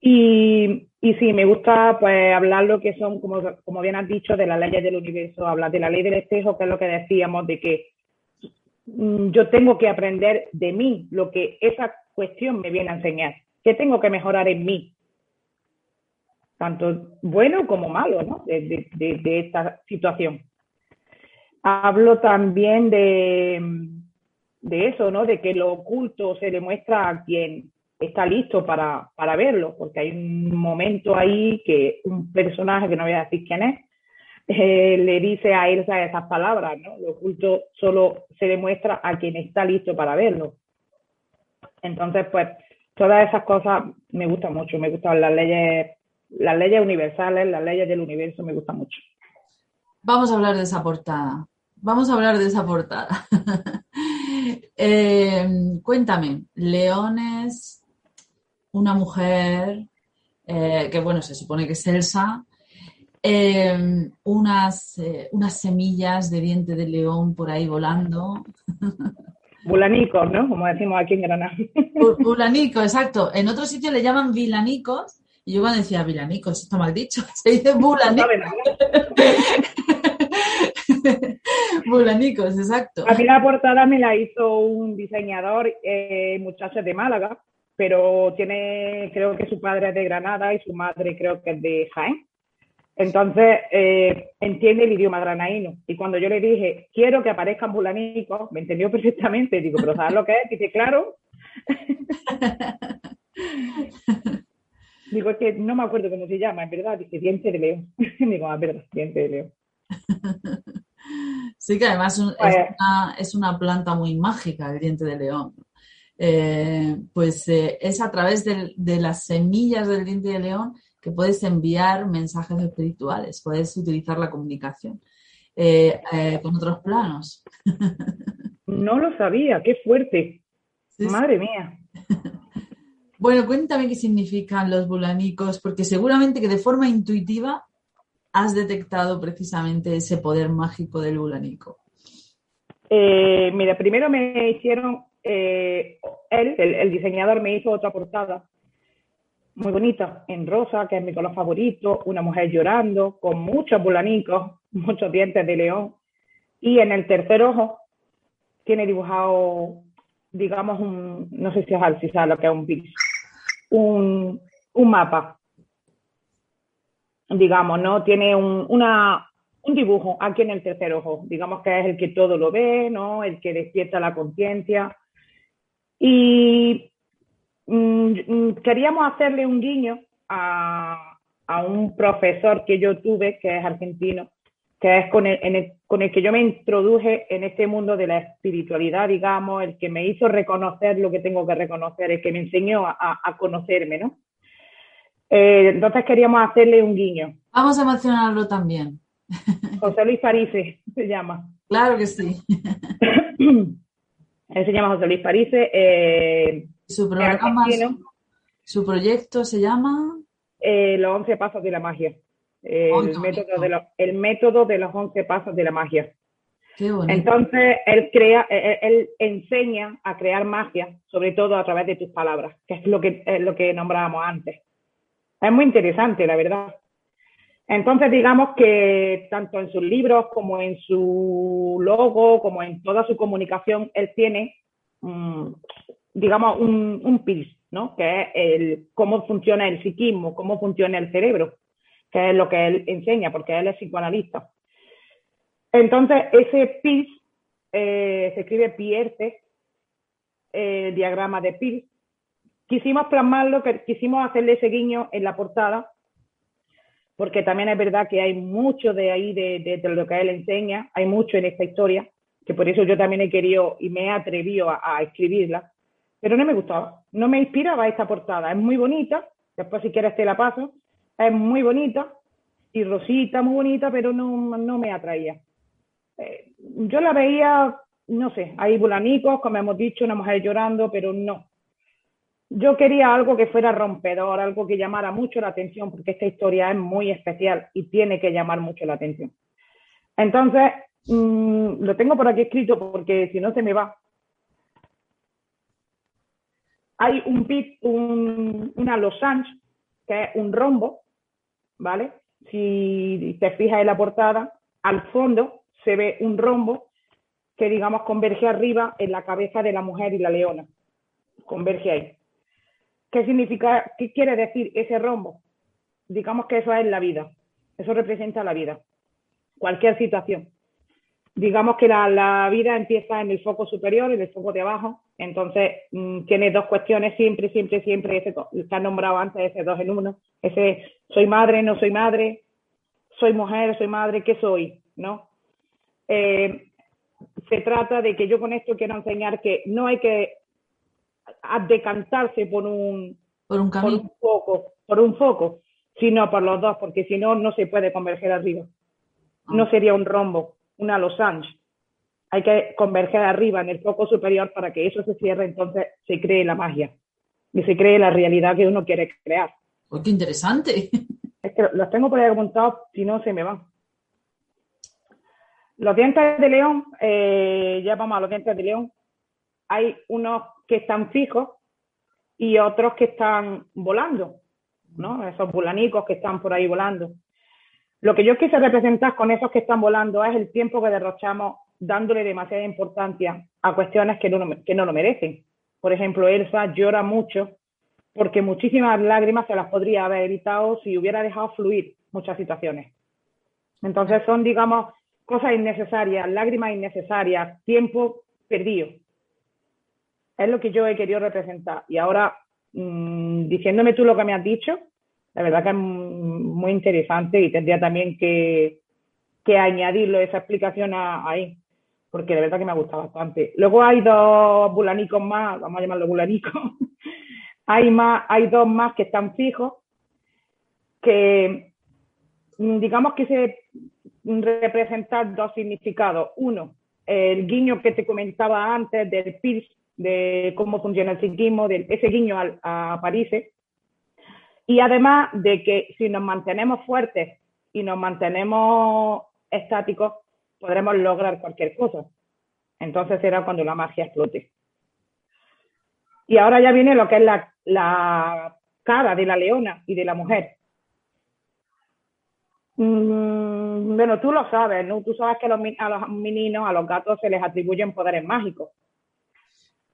Y, y sí, me gusta pues hablar lo que son, como, como bien has dicho, de las leyes del universo, hablar de la ley del espejo, que es lo que decíamos, de que mm, yo tengo que aprender de mí lo que esa cuestión me viene a enseñar. ¿Qué tengo que mejorar en mí? Tanto bueno como malo, ¿no? De, esta situación. Hablo también de, de eso, ¿no? De que lo oculto se demuestra a quien está listo para, para verlo, porque hay un momento ahí que un personaje, que no voy a decir quién es, eh, le dice a Elsa esas palabras, ¿no? Lo oculto solo se demuestra a quien está listo para verlo. Entonces, pues, todas esas cosas me gustan mucho, me gustan las leyes, las leyes universales, las leyes del universo, me gustan mucho. Vamos a hablar de esa portada. Vamos a hablar de esa portada. Eh, cuéntame, leones, una mujer eh, que, bueno, se supone que es Elsa, unas, eh, unas semillas de diente de león por ahí volando. Bulanicos, ¿no? Como decimos aquí en Granada. Bulanicos, exacto. En otro sitio le llaman vilanicos. Y yo cuando decía vilanicos, está mal dicho, se dice bulanicos. bulanicos, exacto. A mí la portada me la hizo un diseñador eh, muchacho de Málaga, pero tiene, creo que su padre es de Granada y su madre creo que es de Jaén. Entonces, eh, entiende el idioma granaíno. Y cuando yo le dije, quiero que aparezcan bulanicos, me entendió perfectamente. Digo, ¿pero sabes lo que es? Dice, claro. Digo, es que no me acuerdo cómo se llama, es verdad. Dice, diente de león. Digo, ah, verdad, diente de león. Sí, que además es, una, es una planta muy mágica, el diente de león. Eh, pues eh, es a través de, las semillas del diente de león que puedes enviar mensajes espirituales, puedes utilizar la comunicación eh, con otros planos. No lo sabía, qué fuerte. Madre mía. Bueno, cuéntame qué significan los bulanicos, porque seguramente que de forma intuitiva has detectado precisamente ese poder mágico del bulanico. mira, primero me hicieron eh, él, el, diseñador, me hizo otra portada muy bonita, en rosa, que es mi color favorito, una mujer llorando, con muchos bulanicos, muchos dientes de león. Y en el tercer ojo tiene dibujado digamos, un, no sé si es sabes lo que es un PIS, un, un mapa, digamos, ¿no? Tiene un, una, un dibujo aquí en el tercer ojo, digamos que es el que todo lo ve, ¿no? El que despierta la conciencia. Y mm, mm, queríamos hacerle un guiño a, a, un profesor que yo tuve, que es argentino, que es con el, con el que yo me introduje en este mundo de la espiritualidad, digamos, el que me hizo reconocer lo que tengo que reconocer, el que me enseñó a, a conocerme, ¿no? Eh, entonces queríamos hacerle un guiño. Vamos a mencionarlo también. José Luis Parise se llama. Claro que sí. Él se llama José Luis Parise. Eh, su programa, su proyecto se llama eh, Los 11 Pasos de la Magia. El, método de los, el método de los 11 Pasos de la Magia. Entonces, él crea, él, enseña a crear magia, sobre todo a través de tus palabras, que es lo que, es lo que nombrábamos antes. Es muy interesante, la verdad. Entonces, digamos que tanto en sus libros como en su logo, como en toda su comunicación, él tiene, mm, digamos, un, un ¿no? Que es el, cómo funciona el psiquismo, cómo funciona el cerebro, que es lo que él enseña, porque él es psicoanalista. Entonces, ese PIS eh, se escribe Pierte, el diagrama de PIS. Quisimos plasmarlo, que quisimos hacerle ese guiño en la portada, porque también es verdad que hay mucho de ahí, de, lo que él enseña, hay mucho en esta historia, que por eso yo también he querido y me he atrevido a, escribirla, pero no me gustaba, no me inspiraba esta portada, es muy bonita, después si quieres te la paso, es muy bonita y rosita, muy bonita, pero no, no me atraía. Eh, yo la veía, no sé, hay bulanicos, como hemos dicho, una mujer llorando, pero no, yo quería algo que fuera rompedor, algo que llamara mucho la atención, porque esta historia es muy especial y tiene que llamar mucho la atención. Entonces, mm, lo tengo por aquí escrito porque si no se me va. Hay un pit, un, una losange, que es un rombo, ¿vale? Si te fijas en la portada, al fondo se ve un rombo que, digamos, converge arriba en la cabeza de la mujer y la leona. Converge ahí. ¿Qué significa, qué quiere decir ese rombo? Digamos que eso es la vida, eso representa la vida, cualquier situación. Digamos que la, vida empieza en el foco superior, en el foco de abajo, entonces mm, tiene dos cuestiones siempre, siempre, siempre, ese, está nombrado antes ese dos en uno, ese soy madre, no soy madre, soy mujer, soy madre, ¿qué soy? ¿No? Eh, se trata de que yo con esto quiero enseñar que no hay que decantarse por un, por un, foco, por un foco, sino por los dos, porque si no, no se puede converger arriba. No ah. sería un rombo, una losange. Hay que converger arriba en el foco superior para que eso se cierre, entonces se cree la magia y se cree la realidad que uno quiere crear. Oh, ¡Qué interesante! Es que los tengo por ahí apuntados, si no se me van. Los dientes de león, eh, ya vamos a los dientes de león, hay unos que están fijos y otros que están volando, ¿no? Esos bulanicos que están por ahí volando. Lo que yo quise representar con esos que están volando es el tiempo que derrochamos dándole demasiada importancia a cuestiones que no, que no lo merecen. Por ejemplo, Elsa llora mucho porque muchísimas lágrimas se las podría haber evitado si hubiera dejado fluir muchas situaciones. Entonces son, digamos, cosas innecesarias, lágrimas innecesarias, tiempo perdido es lo que yo he querido representar. Y ahora, mm, diciéndome tú lo que me has dicho, la verdad que es muy interesante y tendría también que, que añadirlo, esa explicación ahí, porque de verdad que me ha gustado bastante. Luego hay dos bulanicos más, vamos a llamarlos bulanicos. hay, más, hay dos más que están fijos, que mm, digamos que se representan dos significados. Uno, el guiño que te comentaba antes del Pierce de cómo funciona el psiquismo, de ese guiño a, París. Y además de que si nos mantenemos fuertes y nos mantenemos estáticos, podremos lograr cualquier cosa. Entonces será cuando la magia explote. Y ahora ya viene lo que es la, la cara de la leona y de la mujer. Mm, bueno, tú lo sabes, ¿no? Tú sabes que los, a los meninos, a los gatos se les atribuyen poderes mágicos.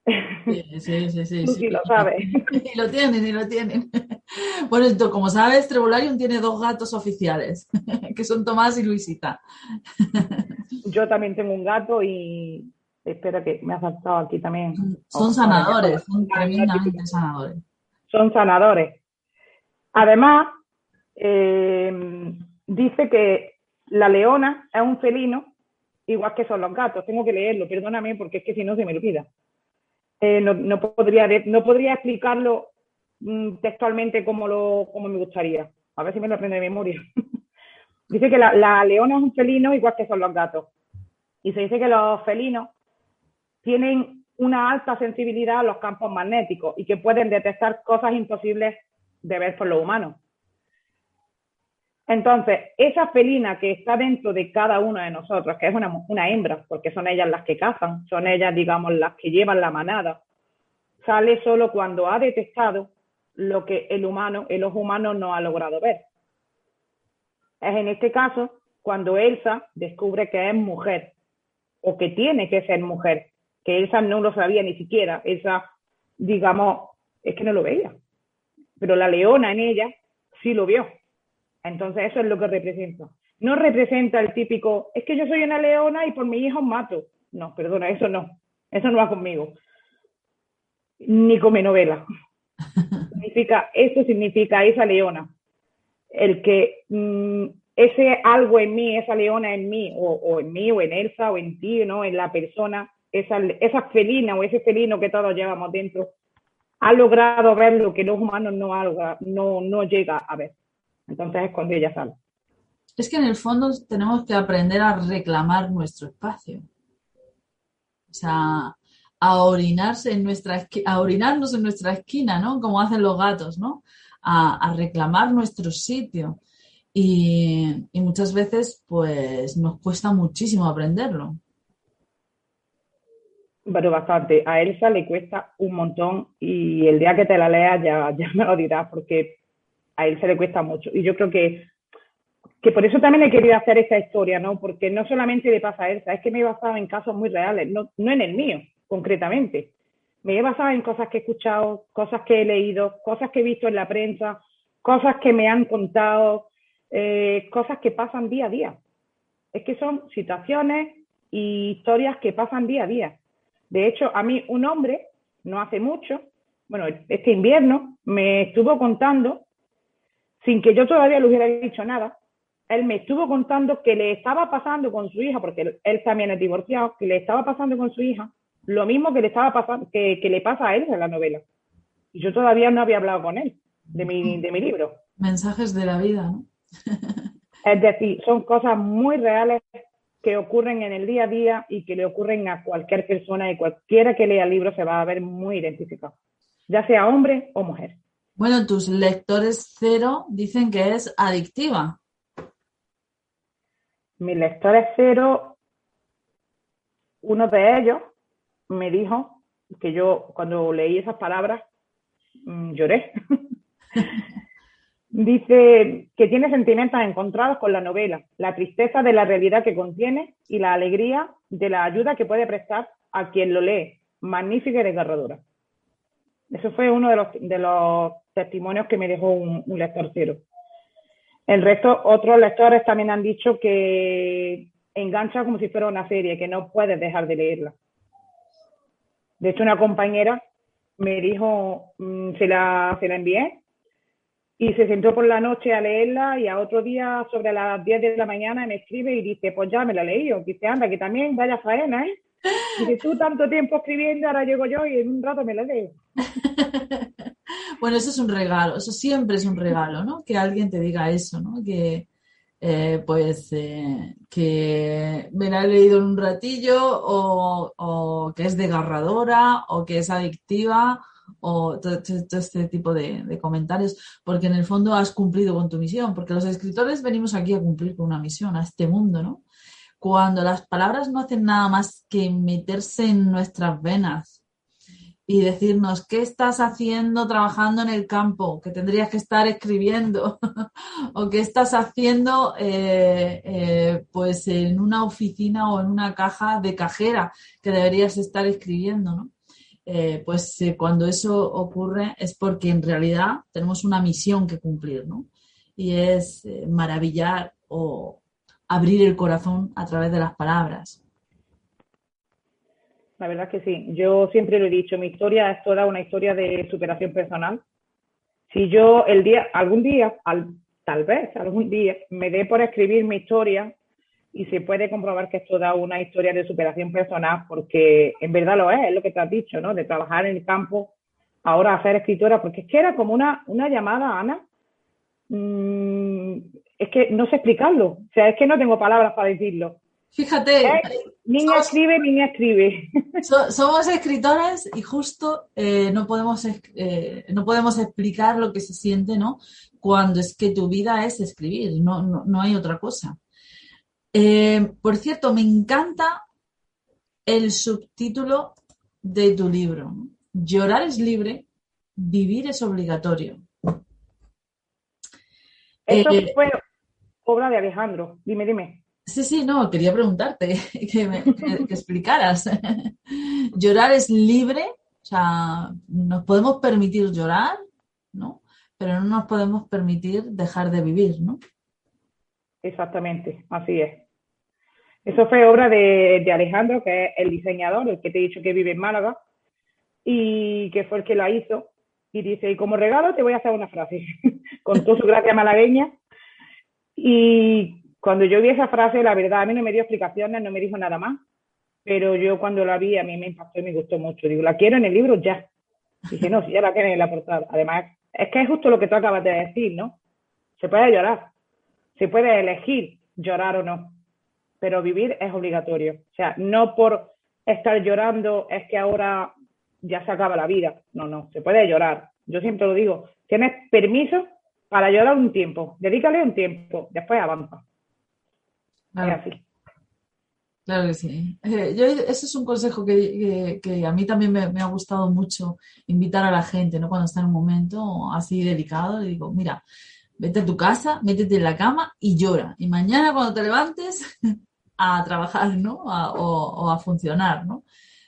Sí, sí, sí. sí, sí lo sabes. Y lo tienen, y lo tienen. Bueno, esto, como sabes, Trebularium tiene dos gatos oficiales, que son Tomás y Luisita. Yo también tengo un gato y espera que me ha faltado aquí también. Son sanadores, son tremendamente sanadores. Son sanadores. Además, eh, dice que la leona es un felino, igual que son los gatos. Tengo que leerlo, perdóname, porque es que si no se me olvida. Eh, no, no, podría, no podría explicarlo mm, textualmente como, lo, como me gustaría. A ver si me lo aprendo de memoria. dice que la, la leona es un felino, igual que son los gatos. Y se dice que los felinos tienen una alta sensibilidad a los campos magnéticos y que pueden detectar cosas imposibles de ver por los humanos. Entonces, esa felina que está dentro de cada uno de nosotros, que es una, una, hembra, porque son ellas las que cazan, son ellas, digamos, las que llevan la manada, sale solo cuando ha detectado lo que el humano, el ojo humano no ha logrado ver. Es en este caso cuando Elsa descubre que es mujer o que tiene que ser mujer, que Elsa no lo sabía ni siquiera, Elsa, digamos, es que no lo veía, pero la leona en ella sí lo vio entonces eso es lo que representa. No representa el típico, es que yo soy una leona y por mi hijo mato. No, perdona, eso no. Eso no va conmigo. Ni come novela. significa, eso significa esa leona. El que mmm, ese algo en mí, esa leona en mí, o, o, en mí, o en Elsa, o en ti, ¿no? En la persona, esa, esa felina o ese felino que todos llevamos dentro, ha logrado ver lo que los humanos no, ha, no, no llega a ver. Entonces es cuando ella sale. Es que en el fondo tenemos que aprender a reclamar nuestro espacio. O sea, a orinarse en nuestra a orinarnos en nuestra esquina, ¿no? Como hacen los gatos, ¿no? A, a reclamar nuestro sitio. Y, y, muchas veces, pues, nos cuesta muchísimo aprenderlo. Pero bastante. A Elsa le cuesta un montón y el día que te la leas ya, ya me lo dirás, porque a él se le cuesta mucho. Y yo creo que, que por eso también he querido hacer esta historia, ¿no? Porque no solamente le pasa a Elsa, es que me he basado en casos muy reales, no, no en el mío, concretamente. Me he basado en cosas que he escuchado, cosas que he leído, cosas que he visto en la prensa, cosas que me han contado, eh, cosas que pasan día a día. Es que son situaciones y historias que pasan día a día. De hecho, a mí un hombre, no hace mucho, bueno, este invierno, me estuvo contando sin que yo todavía le hubiera dicho nada, él me estuvo contando que le estaba pasando con su hija, porque él también es divorciado, que le estaba pasando con su hija lo mismo que le estaba pasando, que, que le pasa a él en la novela. Y yo todavía no había hablado con él de mi, de mi libro. Mensajes de la vida, ¿no? es decir, son cosas muy reales que ocurren en el día a día y que le ocurren a cualquier persona y cualquiera que lea el libro se va a ver muy identificado, ya sea hombre o mujer. Bueno, tus lectores cero dicen que es adictiva. Mis lectores cero, uno de ellos me dijo que yo cuando leí esas palabras mmm, lloré. Dice que tiene sentimientos encontrados con la novela, la tristeza de la realidad que contiene y la alegría de la ayuda que puede prestar a quien lo lee. Magnífica y desgarradora. Eso fue uno de los, de los testimonios que me dejó un, lector cero. El resto, otros lectores también han dicho que engancha como si fuera una serie, que no puedes dejar de leerla. De hecho, una compañera me dijo, mmm, se, la, se la envié y se sentó por la noche a leerla y a otro día sobre las 10 de la mañana me escribe y dice, pues ya me la leí. Dice, anda, que también vaya faena, ¿eh? Dice, tú tanto tiempo escribiendo, ahora llego yo y en un rato me la leo. bueno, eso es un regalo, eso siempre es un regalo, ¿no? Que alguien te diga eso, ¿no? Que, eh, pues, eh, que me la he leído en un ratillo o, que es desgarradora o que es adictiva o todo, este tipo de, comentarios, porque en el fondo has cumplido con tu misión, porque los escritores venimos aquí a cumplir con una misión, a este mundo, ¿no? Cuando las palabras no hacen nada más que meterse en nuestras venas y decirnos qué estás haciendo trabajando en el campo, que tendrías que estar escribiendo, o qué estás haciendo eh, eh, pues en una oficina o en una caja de cajera que deberías estar escribiendo, ¿no? eh, pues cuando eso ocurre es porque en realidad tenemos una misión que cumplir, ¿no? Y es maravillar o abrir el corazón a través de las palabras. La verdad que sí. Yo siempre lo he dicho, mi historia es toda una historia de superación personal. Si yo el día, algún día, tal vez algún día, me dé por escribir mi historia y se puede comprobar que es toda una historia de superación personal, porque en verdad lo es, es lo que te has dicho, ¿no? De trabajar en el campo, ahora hacer escritora, porque es que era como una, una llamada, Ana. Mm, es que no sé explicarlo, o sea, es que no tengo palabras para decirlo. Fíjate. niña escribe, niña escribe. somos escritores y justo eh, no, podemos, eh, no podemos explicar lo que se siente, ¿no? Cuando es que tu vida es escribir, no, no, no hay otra cosa. Eh, por cierto, me encanta el subtítulo de tu libro. Llorar es libre, vivir es obligatorio. Eso eh, fue obra de Alejandro. Dime, dime. Sí, sí, no, quería preguntarte, que, me, explicaras. llorar es libre, o sea, nos podemos permitir llorar, ¿no? Pero no nos podemos permitir dejar de vivir, ¿no? Exactamente, así es. Eso fue obra de, Alejandro, que es el diseñador, el que te he dicho que vive en Málaga, y que fue el que la hizo. Y dice, y como regalo te voy a hacer una frase, con toda su gracia malagueña. Y cuando yo vi esa frase, la verdad, a mí no me dio explicaciones, no me dijo nada más, pero yo cuando la vi, a mí me impactó y me gustó mucho. Digo, la quiero en el libro ya. Dije, no, si ya la quiero en la portada. Además, es que es justo lo que tú acabas de decir, ¿no? Se puede llorar, se puede elegir llorar o no pero vivir es obligatorio. O sea, no por estar llorando es que ahora ya se acaba la vida. No, no, se puede llorar. Yo siempre lo digo, tienes permiso para llorar un tiempo, dedícale un tiempo, después avanza. Claro. Es así. Claro que sí. Eh, yo, ese es un consejo que, a mí también me, me, ha gustado mucho invitar a la gente, ¿no? Cuando está en un momento así delicado, le digo, mira, vete a tu casa, métete en la cama y llora. Y mañana cuando te levantes, a trabajar, ¿no? o, a funcionar, ¿no?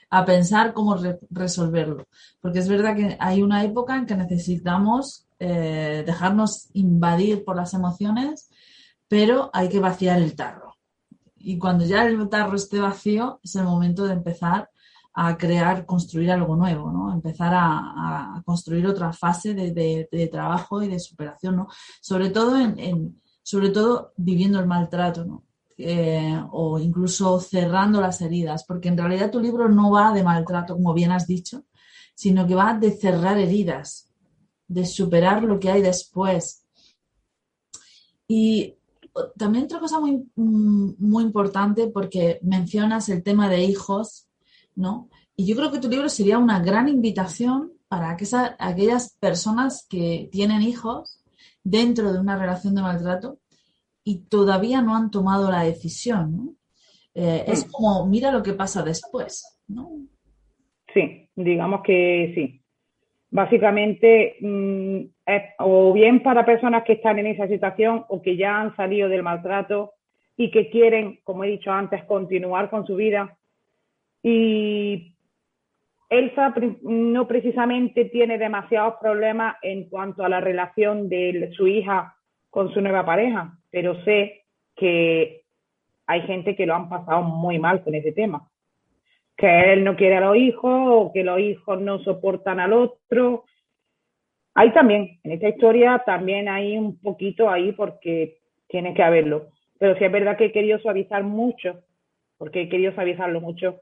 A pensar cómo resolverlo. Porque es verdad que hay una época en que necesitamos eh, dejarnos invadir por las emociones, pero hay que vaciar el tarro. Y cuando ya el tarro esté vacío, es el momento de empezar a crear, construir algo nuevo, ¿no? Empezar a, construir otra fase de, trabajo y de superación, ¿no? Sobre todo en, sobre todo viviendo el maltrato, ¿no? Eh, o incluso cerrando las heridas, porque en realidad tu libro no va de maltrato, como bien has dicho, sino que va de cerrar heridas, de superar lo que hay después. Y también otra cosa muy, mm, muy importante, porque mencionas el tema de hijos, ¿no? Y yo creo que tu libro sería una gran invitación para aquellas personas que tienen hijos dentro de una relación de maltrato y todavía no han tomado la decisión, ¿no? Eh, es como, mira lo que pasa después, ¿no? Sí, digamos que sí. Básicamente, mm, o bien para personas que están en esa situación o que ya han salido del maltrato y que quieren, como he dicho antes, continuar con su vida. Y Elsa no precisamente tiene demasiados problemas en cuanto a la relación de su hija con su nueva pareja pero sé que hay gente que lo han pasado muy mal con ese tema. Que él no quiere a los hijos o que los hijos no soportan al otro. Hay también, en esta historia también hay un poquito ahí porque tiene que haberlo. Pero sí es verdad que he querido suavizar mucho, porque he querido suavizarlo mucho,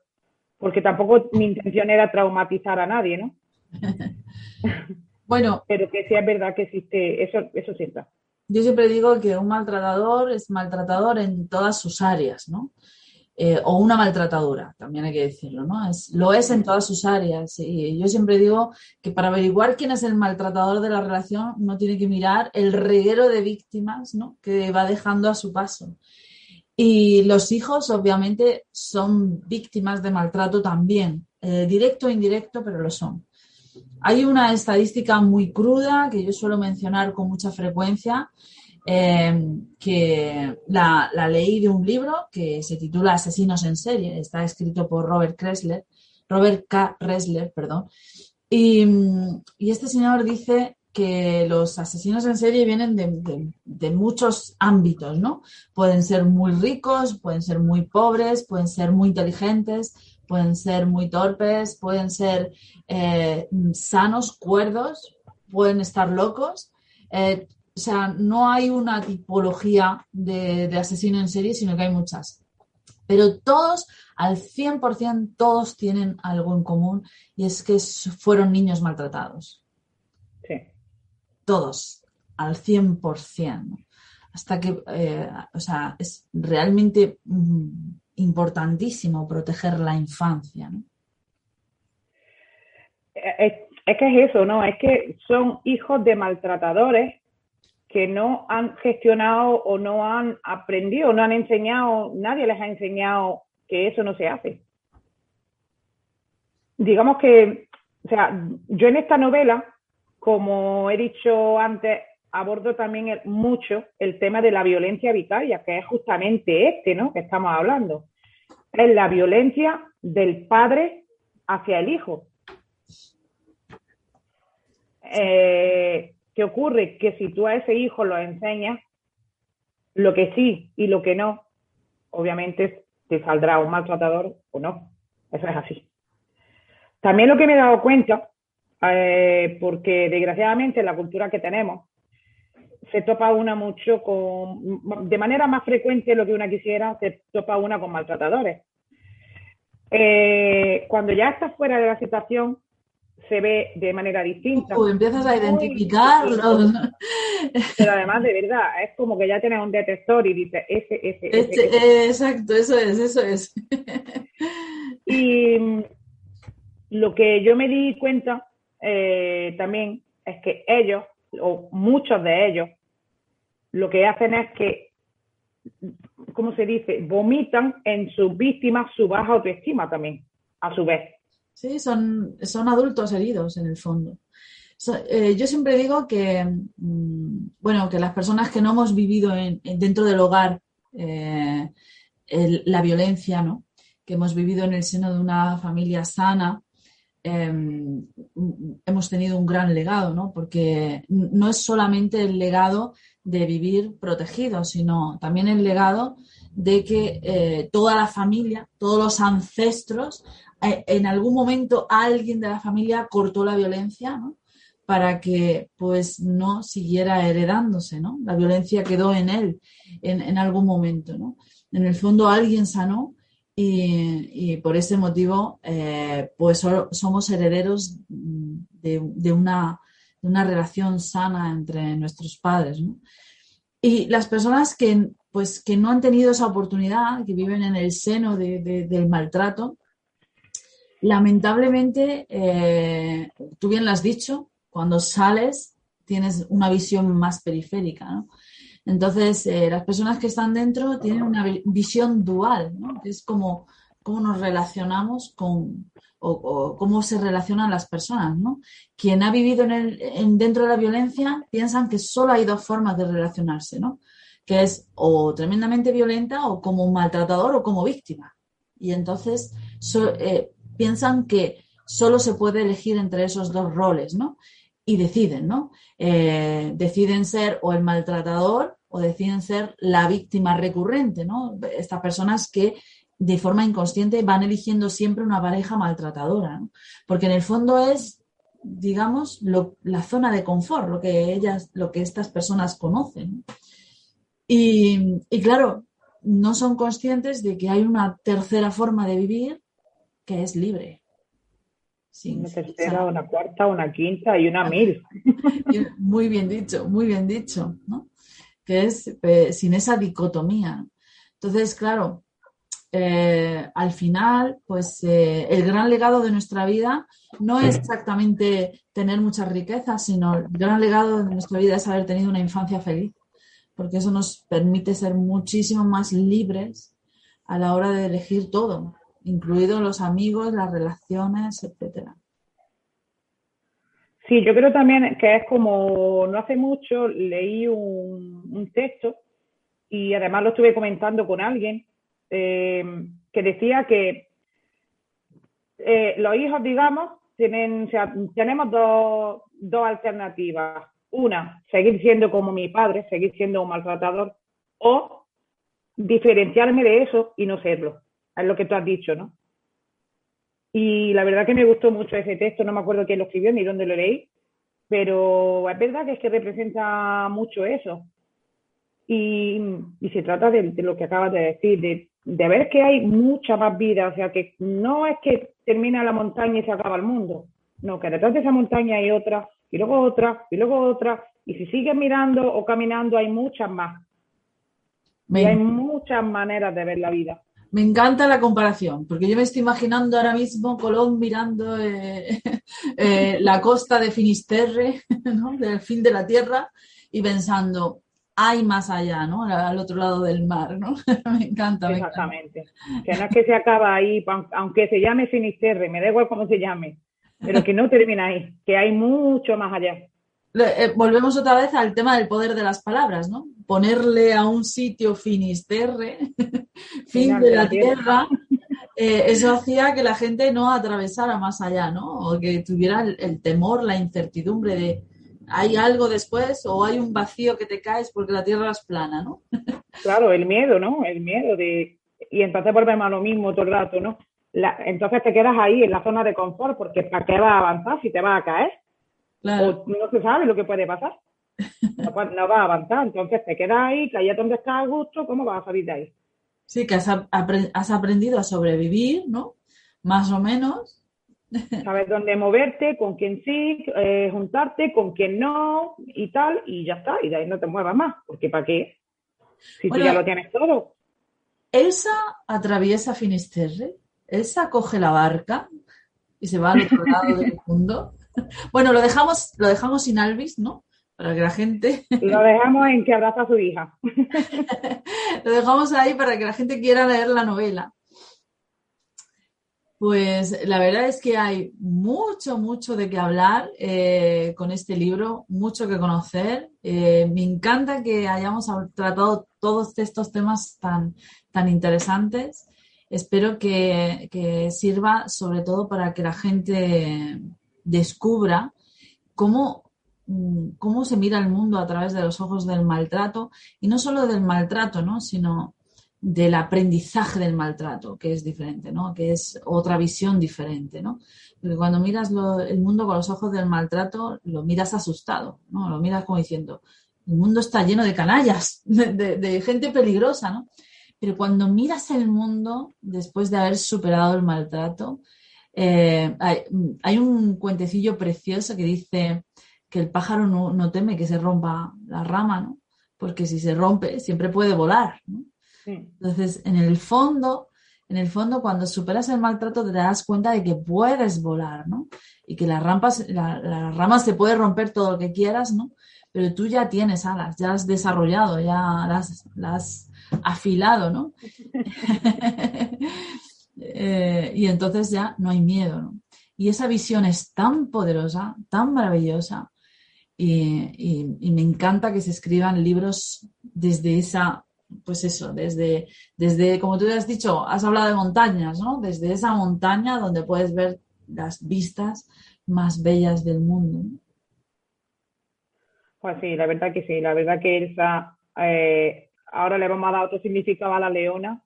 porque tampoco mi intención era traumatizar a nadie, ¿no? bueno. Pero que sí es verdad que existe, eso, eso sí está yo siempre digo que un maltratador es maltratador en todas sus áreas, ¿no? Eh, o una maltratadora, también hay que decirlo, ¿no? Es, lo es en todas sus áreas. Y yo siempre digo que para averiguar quién es el maltratador de la relación, uno tiene que mirar el reguero de víctimas, ¿no? Que va dejando a su paso. Y los hijos, obviamente, son víctimas de maltrato también, eh, directo o indirecto, pero lo son. Hay una estadística muy cruda que yo suelo mencionar con mucha frecuencia, eh, que la, leí de un libro que se titula Asesinos en serie, está escrito por Robert Kressler, Robert K. Ressler, perdón. Y, y este señor dice que los asesinos en serie vienen de, muchos ámbitos, ¿no? Pueden ser muy ricos, pueden ser muy pobres, pueden ser muy inteligentes, pueden ser muy torpes, pueden ser eh, sanos, cuerdos, pueden estar locos. Eh, o sea, no hay una tipología de, de asesino en serie, sino que hay muchas. Pero todos, al 100%, todos tienen algo en común y es que fueron niños maltratados todos, al 100%. Hasta que, eh, o sea, es realmente mm, importantísimo proteger la infancia. ¿no? Eh, es, que es eso, ¿no? Es que son hijos de maltratadores que no han gestionado o no han aprendido, no han enseñado, nadie les ha enseñado que eso no se hace. Digamos que, o sea, yo en esta novela como he dicho antes, abordo también mucho el tema de la violencia vicaria, que es justamente este, ¿no? Que estamos hablando. Es la violencia del padre hacia el hijo. Eh, ¿Qué ocurre? Que si tú a ese hijo lo enseñas, lo que sí y lo que no, obviamente te saldrá un maltratador o no. Eso es así. También lo que me he dado cuenta eh, porque desgraciadamente la cultura que tenemos se topa una mucho con, de manera más frecuente de lo que una quisiera, se topa una con maltratadores. Eh, cuando ya estás fuera de la situación, se ve de manera distinta. empiezas a identificarlo. Pero además, de verdad, es como que ya tienes un detector y dices, ese, ese, ese, este, Exacto, eso es, eso es. y lo que yo me di cuenta eh, también es que ellos, o muchos de ellos, lo que hacen es que, ¿cómo se dice? Vomitan en sus víctimas su baja autoestima también, a su vez. Sí, son, son adultos heridos en el fondo. Eh, yo siempre digo que, mm, bueno, que las personas que no hemos vivido en, dentro del hogar eh, la violencia, ¿no? que hemos vivido en el seno de una familia sana, Em, hemos tenido un gran legado, ¿no? Porque no es solamente el legado de vivir protegido, sino también el legado de que eh, toda la familia, todos los ancestros, en algún momento alguien de la familia cortó la violencia, ¿no? para que pues no siguiera heredándose, ¿no? La violencia quedó en él en, en algún momento, ¿no? En el fondo alguien sanó y, por ese motivo, eh, pues somos herederos de, una, relación sana entre nuestros padres. Y las personas que, pues, que no han tenido esa oportunidad, que viven en el seno del maltrato, lamentablemente, eh, tú bien lo has dicho, cuando sales tienes una visión más periférica. ¿no? Entonces, eh, las personas que están dentro tienen una visión dual, ¿no? es como cómo nos relacionamos con, o, cómo se relacionan las personas, ¿no? Quien ha vivido en dentro de la violencia piensan que solo hay dos formas de relacionarse, ¿no? Que es o tremendamente violenta o como un maltratador o como víctima. Y entonces eh, piensan que solo se puede elegir entre esos dos roles, ¿no? y deciden, ¿no? Eh, deciden ser o el maltratador o deciden ser la víctima recurrente, ¿no? Estas personas que de forma inconsciente van eligiendo siempre una pareja maltratadora, ¿no? Porque en el fondo es, digamos, la zona de confort, lo que ellas, lo que estas personas conocen. Y, y claro, no son conscientes de que hay una tercera forma de vivir que es libre una tercera, una cuarta, una quinta y una mil. Muy bien dicho, muy bien dicho, ¿no? Que es eh, sin esa dicotomía. Entonces, claro, eh, al final, pues eh, el gran legado de nuestra vida no es exactamente tener muchas riquezas, sino el gran legado de nuestra vida es haber tenido una infancia feliz, porque eso nos permite ser muchísimo más libres a la hora de elegir todo, incluidos los amigos, las relaciones, etcétera. Sí, yo creo también que es como no hace mucho leí un, texto y además lo estuve comentando con alguien eh, que decía que eh, los hijos, digamos, tienen, o sea, tenemos dos, dos alternativas. Una, seguir siendo como mi padre, seguir siendo un maltratador, o diferenciarme de eso y no serlo. Es lo que tú has dicho, ¿no? Y la verdad que me gustó mucho ese texto, no me acuerdo quién lo escribió ni dónde lo leí, pero es verdad que es que representa mucho eso. Y, y se trata de, de, lo que acabas de decir, de, de, ver que hay mucha más vida, o sea, que no es que termina la montaña y se acaba el mundo, no, que detrás de esa montaña hay otra, y luego otra, y luego otra, y si sigues mirando o caminando hay muchas más. Me... Y hay muchas maneras de ver la vida. Me encanta la comparación, porque yo me estoy imaginando ahora mismo Colón mirando eh, eh, la costa de Finisterre, ¿no? del fin de la Tierra, y pensando, hay más allá, ¿no? Al otro lado del mar, ¿no? me encanta. Exactamente. Que no es que se acaba ahí, aunque se llame Finisterre, me da igual cómo se llame, pero que no termina ahí, que hay mucho más allá. Eh, volvemos otra vez al tema del poder de las palabras, ¿no? Ponerle a un sitio Finisterre, fin de la tierra, eh, eso hacía que la gente no atravesara más allá, ¿no? O que tuviera el, el, temor, la incertidumbre de hay algo después o hay un vacío que te caes porque la tierra es plana, ¿no? claro, el miedo, ¿no? El miedo de... Y entonces volvemos a lo mismo todo el rato, ¿no? La... entonces te quedas ahí en la zona de confort porque ¿para qué vas a avanzar si te vas a caer? Claro. O no se sabe lo que puede pasar. No, no vas a avanzar, entonces te quedas ahí, que allá donde estás a gusto, ¿cómo vas a salir de ahí? Sí, que has, has aprendido a sobrevivir, ¿no? Más o menos. Sabes dónde moverte, con quién sí, eh, juntarte, con quién no y tal, y ya está, y de ahí no te muevas más, porque ¿para qué? Si bueno, tú ya lo tienes todo. Elsa atraviesa Finisterre, Elsa coge la barca y se va al otro lado del mundo. Bueno, lo dejamos, lo dejamos sin Alvis, ¿no? Para que la gente. Lo dejamos en que abraza a su hija. lo dejamos ahí para que la gente quiera leer la novela. Pues la verdad es que hay mucho, mucho de qué hablar eh, con este libro, mucho que conocer. Eh, me encanta que hayamos tratado todos estos temas tan, tan interesantes. Espero que, que sirva sobre todo para que la gente descubra cómo, cómo se mira el mundo a través de los ojos del maltrato y no solo del maltrato, ¿no? sino del aprendizaje del maltrato, que es diferente, ¿no? Que es otra visión diferente, ¿no? Porque cuando miras el mundo con los ojos del maltrato, lo miras asustado, ¿no? Lo miras como diciendo, el mundo está lleno de canallas, de, de, de gente peligrosa, ¿no? Pero cuando miras el mundo después de haber superado el maltrato, eh, hay, hay, un cuentecillo precioso que dice que el pájaro no, no, teme que se rompa la rama, ¿no? Porque si se rompe, siempre puede volar, ¿no? Entonces, en el fondo, en el fondo, cuando superas el maltrato, te das cuenta de que puedes volar, ¿no? Y que las rampas, la, las ramas se puede romper todo lo que quieras, ¿no? Pero tú ya tienes alas, ya has desarrollado, ya las, las afilado, ¿no? eh, y entonces ya no hay miedo, ¿no? Y esa visión es tan poderosa, tan maravillosa, y, me encanta que se escriban libros desde esa pues eso, desde, desde, como tú has dicho, has hablado de montañas, ¿no? Desde esa montaña donde puedes ver las vistas más bellas del mundo. Pues sí, la verdad que sí, la verdad que Elsa, eh, ahora le vamos a dar otro significado a la leona,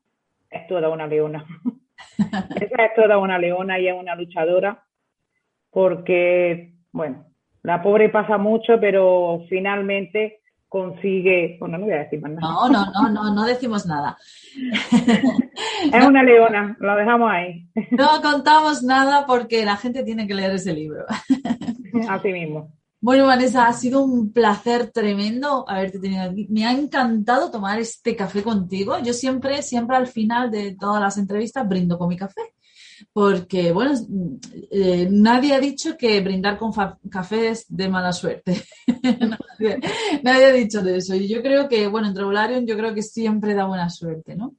es toda una leona. Esa es toda una leona y es una luchadora, porque, bueno, la pobre pasa mucho, pero finalmente consigue, bueno, no voy a decir más nada. No, no, no, no, no decimos nada. es una leona, lo dejamos ahí. No contamos nada porque la gente tiene que leer ese libro. Así mismo. Bueno, Vanessa, ha sido un placer tremendo haberte tenido aquí. Me ha encantado tomar este café contigo. Yo siempre, siempre al final de todas las entrevistas brindo con mi café porque, bueno, eh, nadie ha dicho que brindar con café es de mala suerte. nadie, ha dicho de eso. Y yo creo que, bueno, entre Volarium yo creo que siempre da buena suerte, ¿no?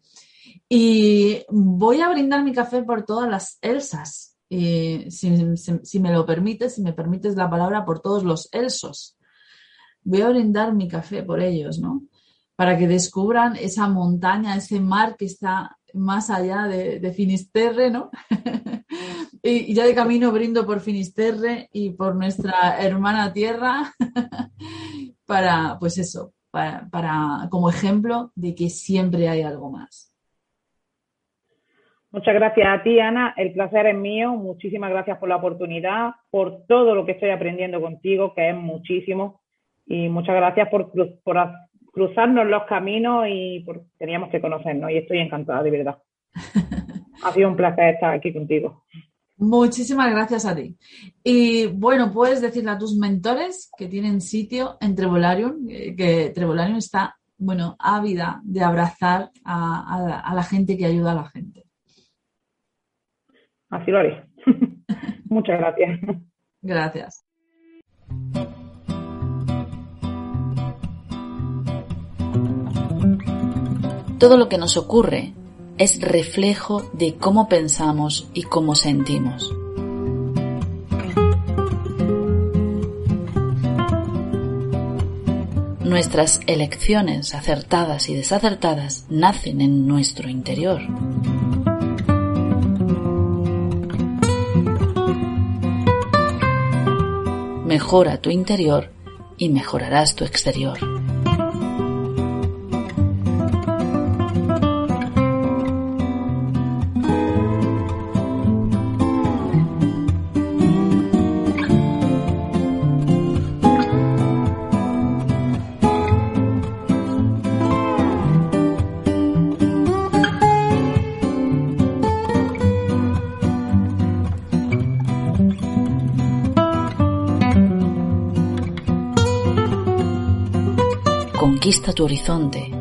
Y voy a brindar mi café por todas las Elsas. Y si, si, me lo permites, si me permites la palabra, por todos los Elsos. Voy a brindar mi café por ellos, ¿no? Para que descubran esa montaña, ese mar que está más allá de, Finisterre, ¿no? Y ya de camino brindo por Finisterre y por nuestra hermana tierra para, pues eso, para, para, como ejemplo de que siempre hay algo más. Muchas gracias a ti, Ana. El placer es mío. Muchísimas gracias por la oportunidad, por todo lo que estoy aprendiendo contigo, que es muchísimo. Y muchas gracias por, por cruzarnos los caminos y por, teníamos que conocernos. Y estoy encantada, de verdad. ha sido un placer estar aquí contigo. Muchísimas gracias a ti. Y bueno, puedes decirle a tus mentores que tienen sitio en Trevolarium, eh, que Trevolarium está, bueno, ávida de abrazar a, la gente que ayuda a la gente. Así lo haré. Muchas gracias. Gracias. Todo lo que nos ocurre es reflejo de cómo pensamos y cómo sentimos. Nuestras elecciones acertadas y desacertadas nacen en nuestro interior. Mejora tu interior y mejorarás tu exterior. Conquista tu horizonte.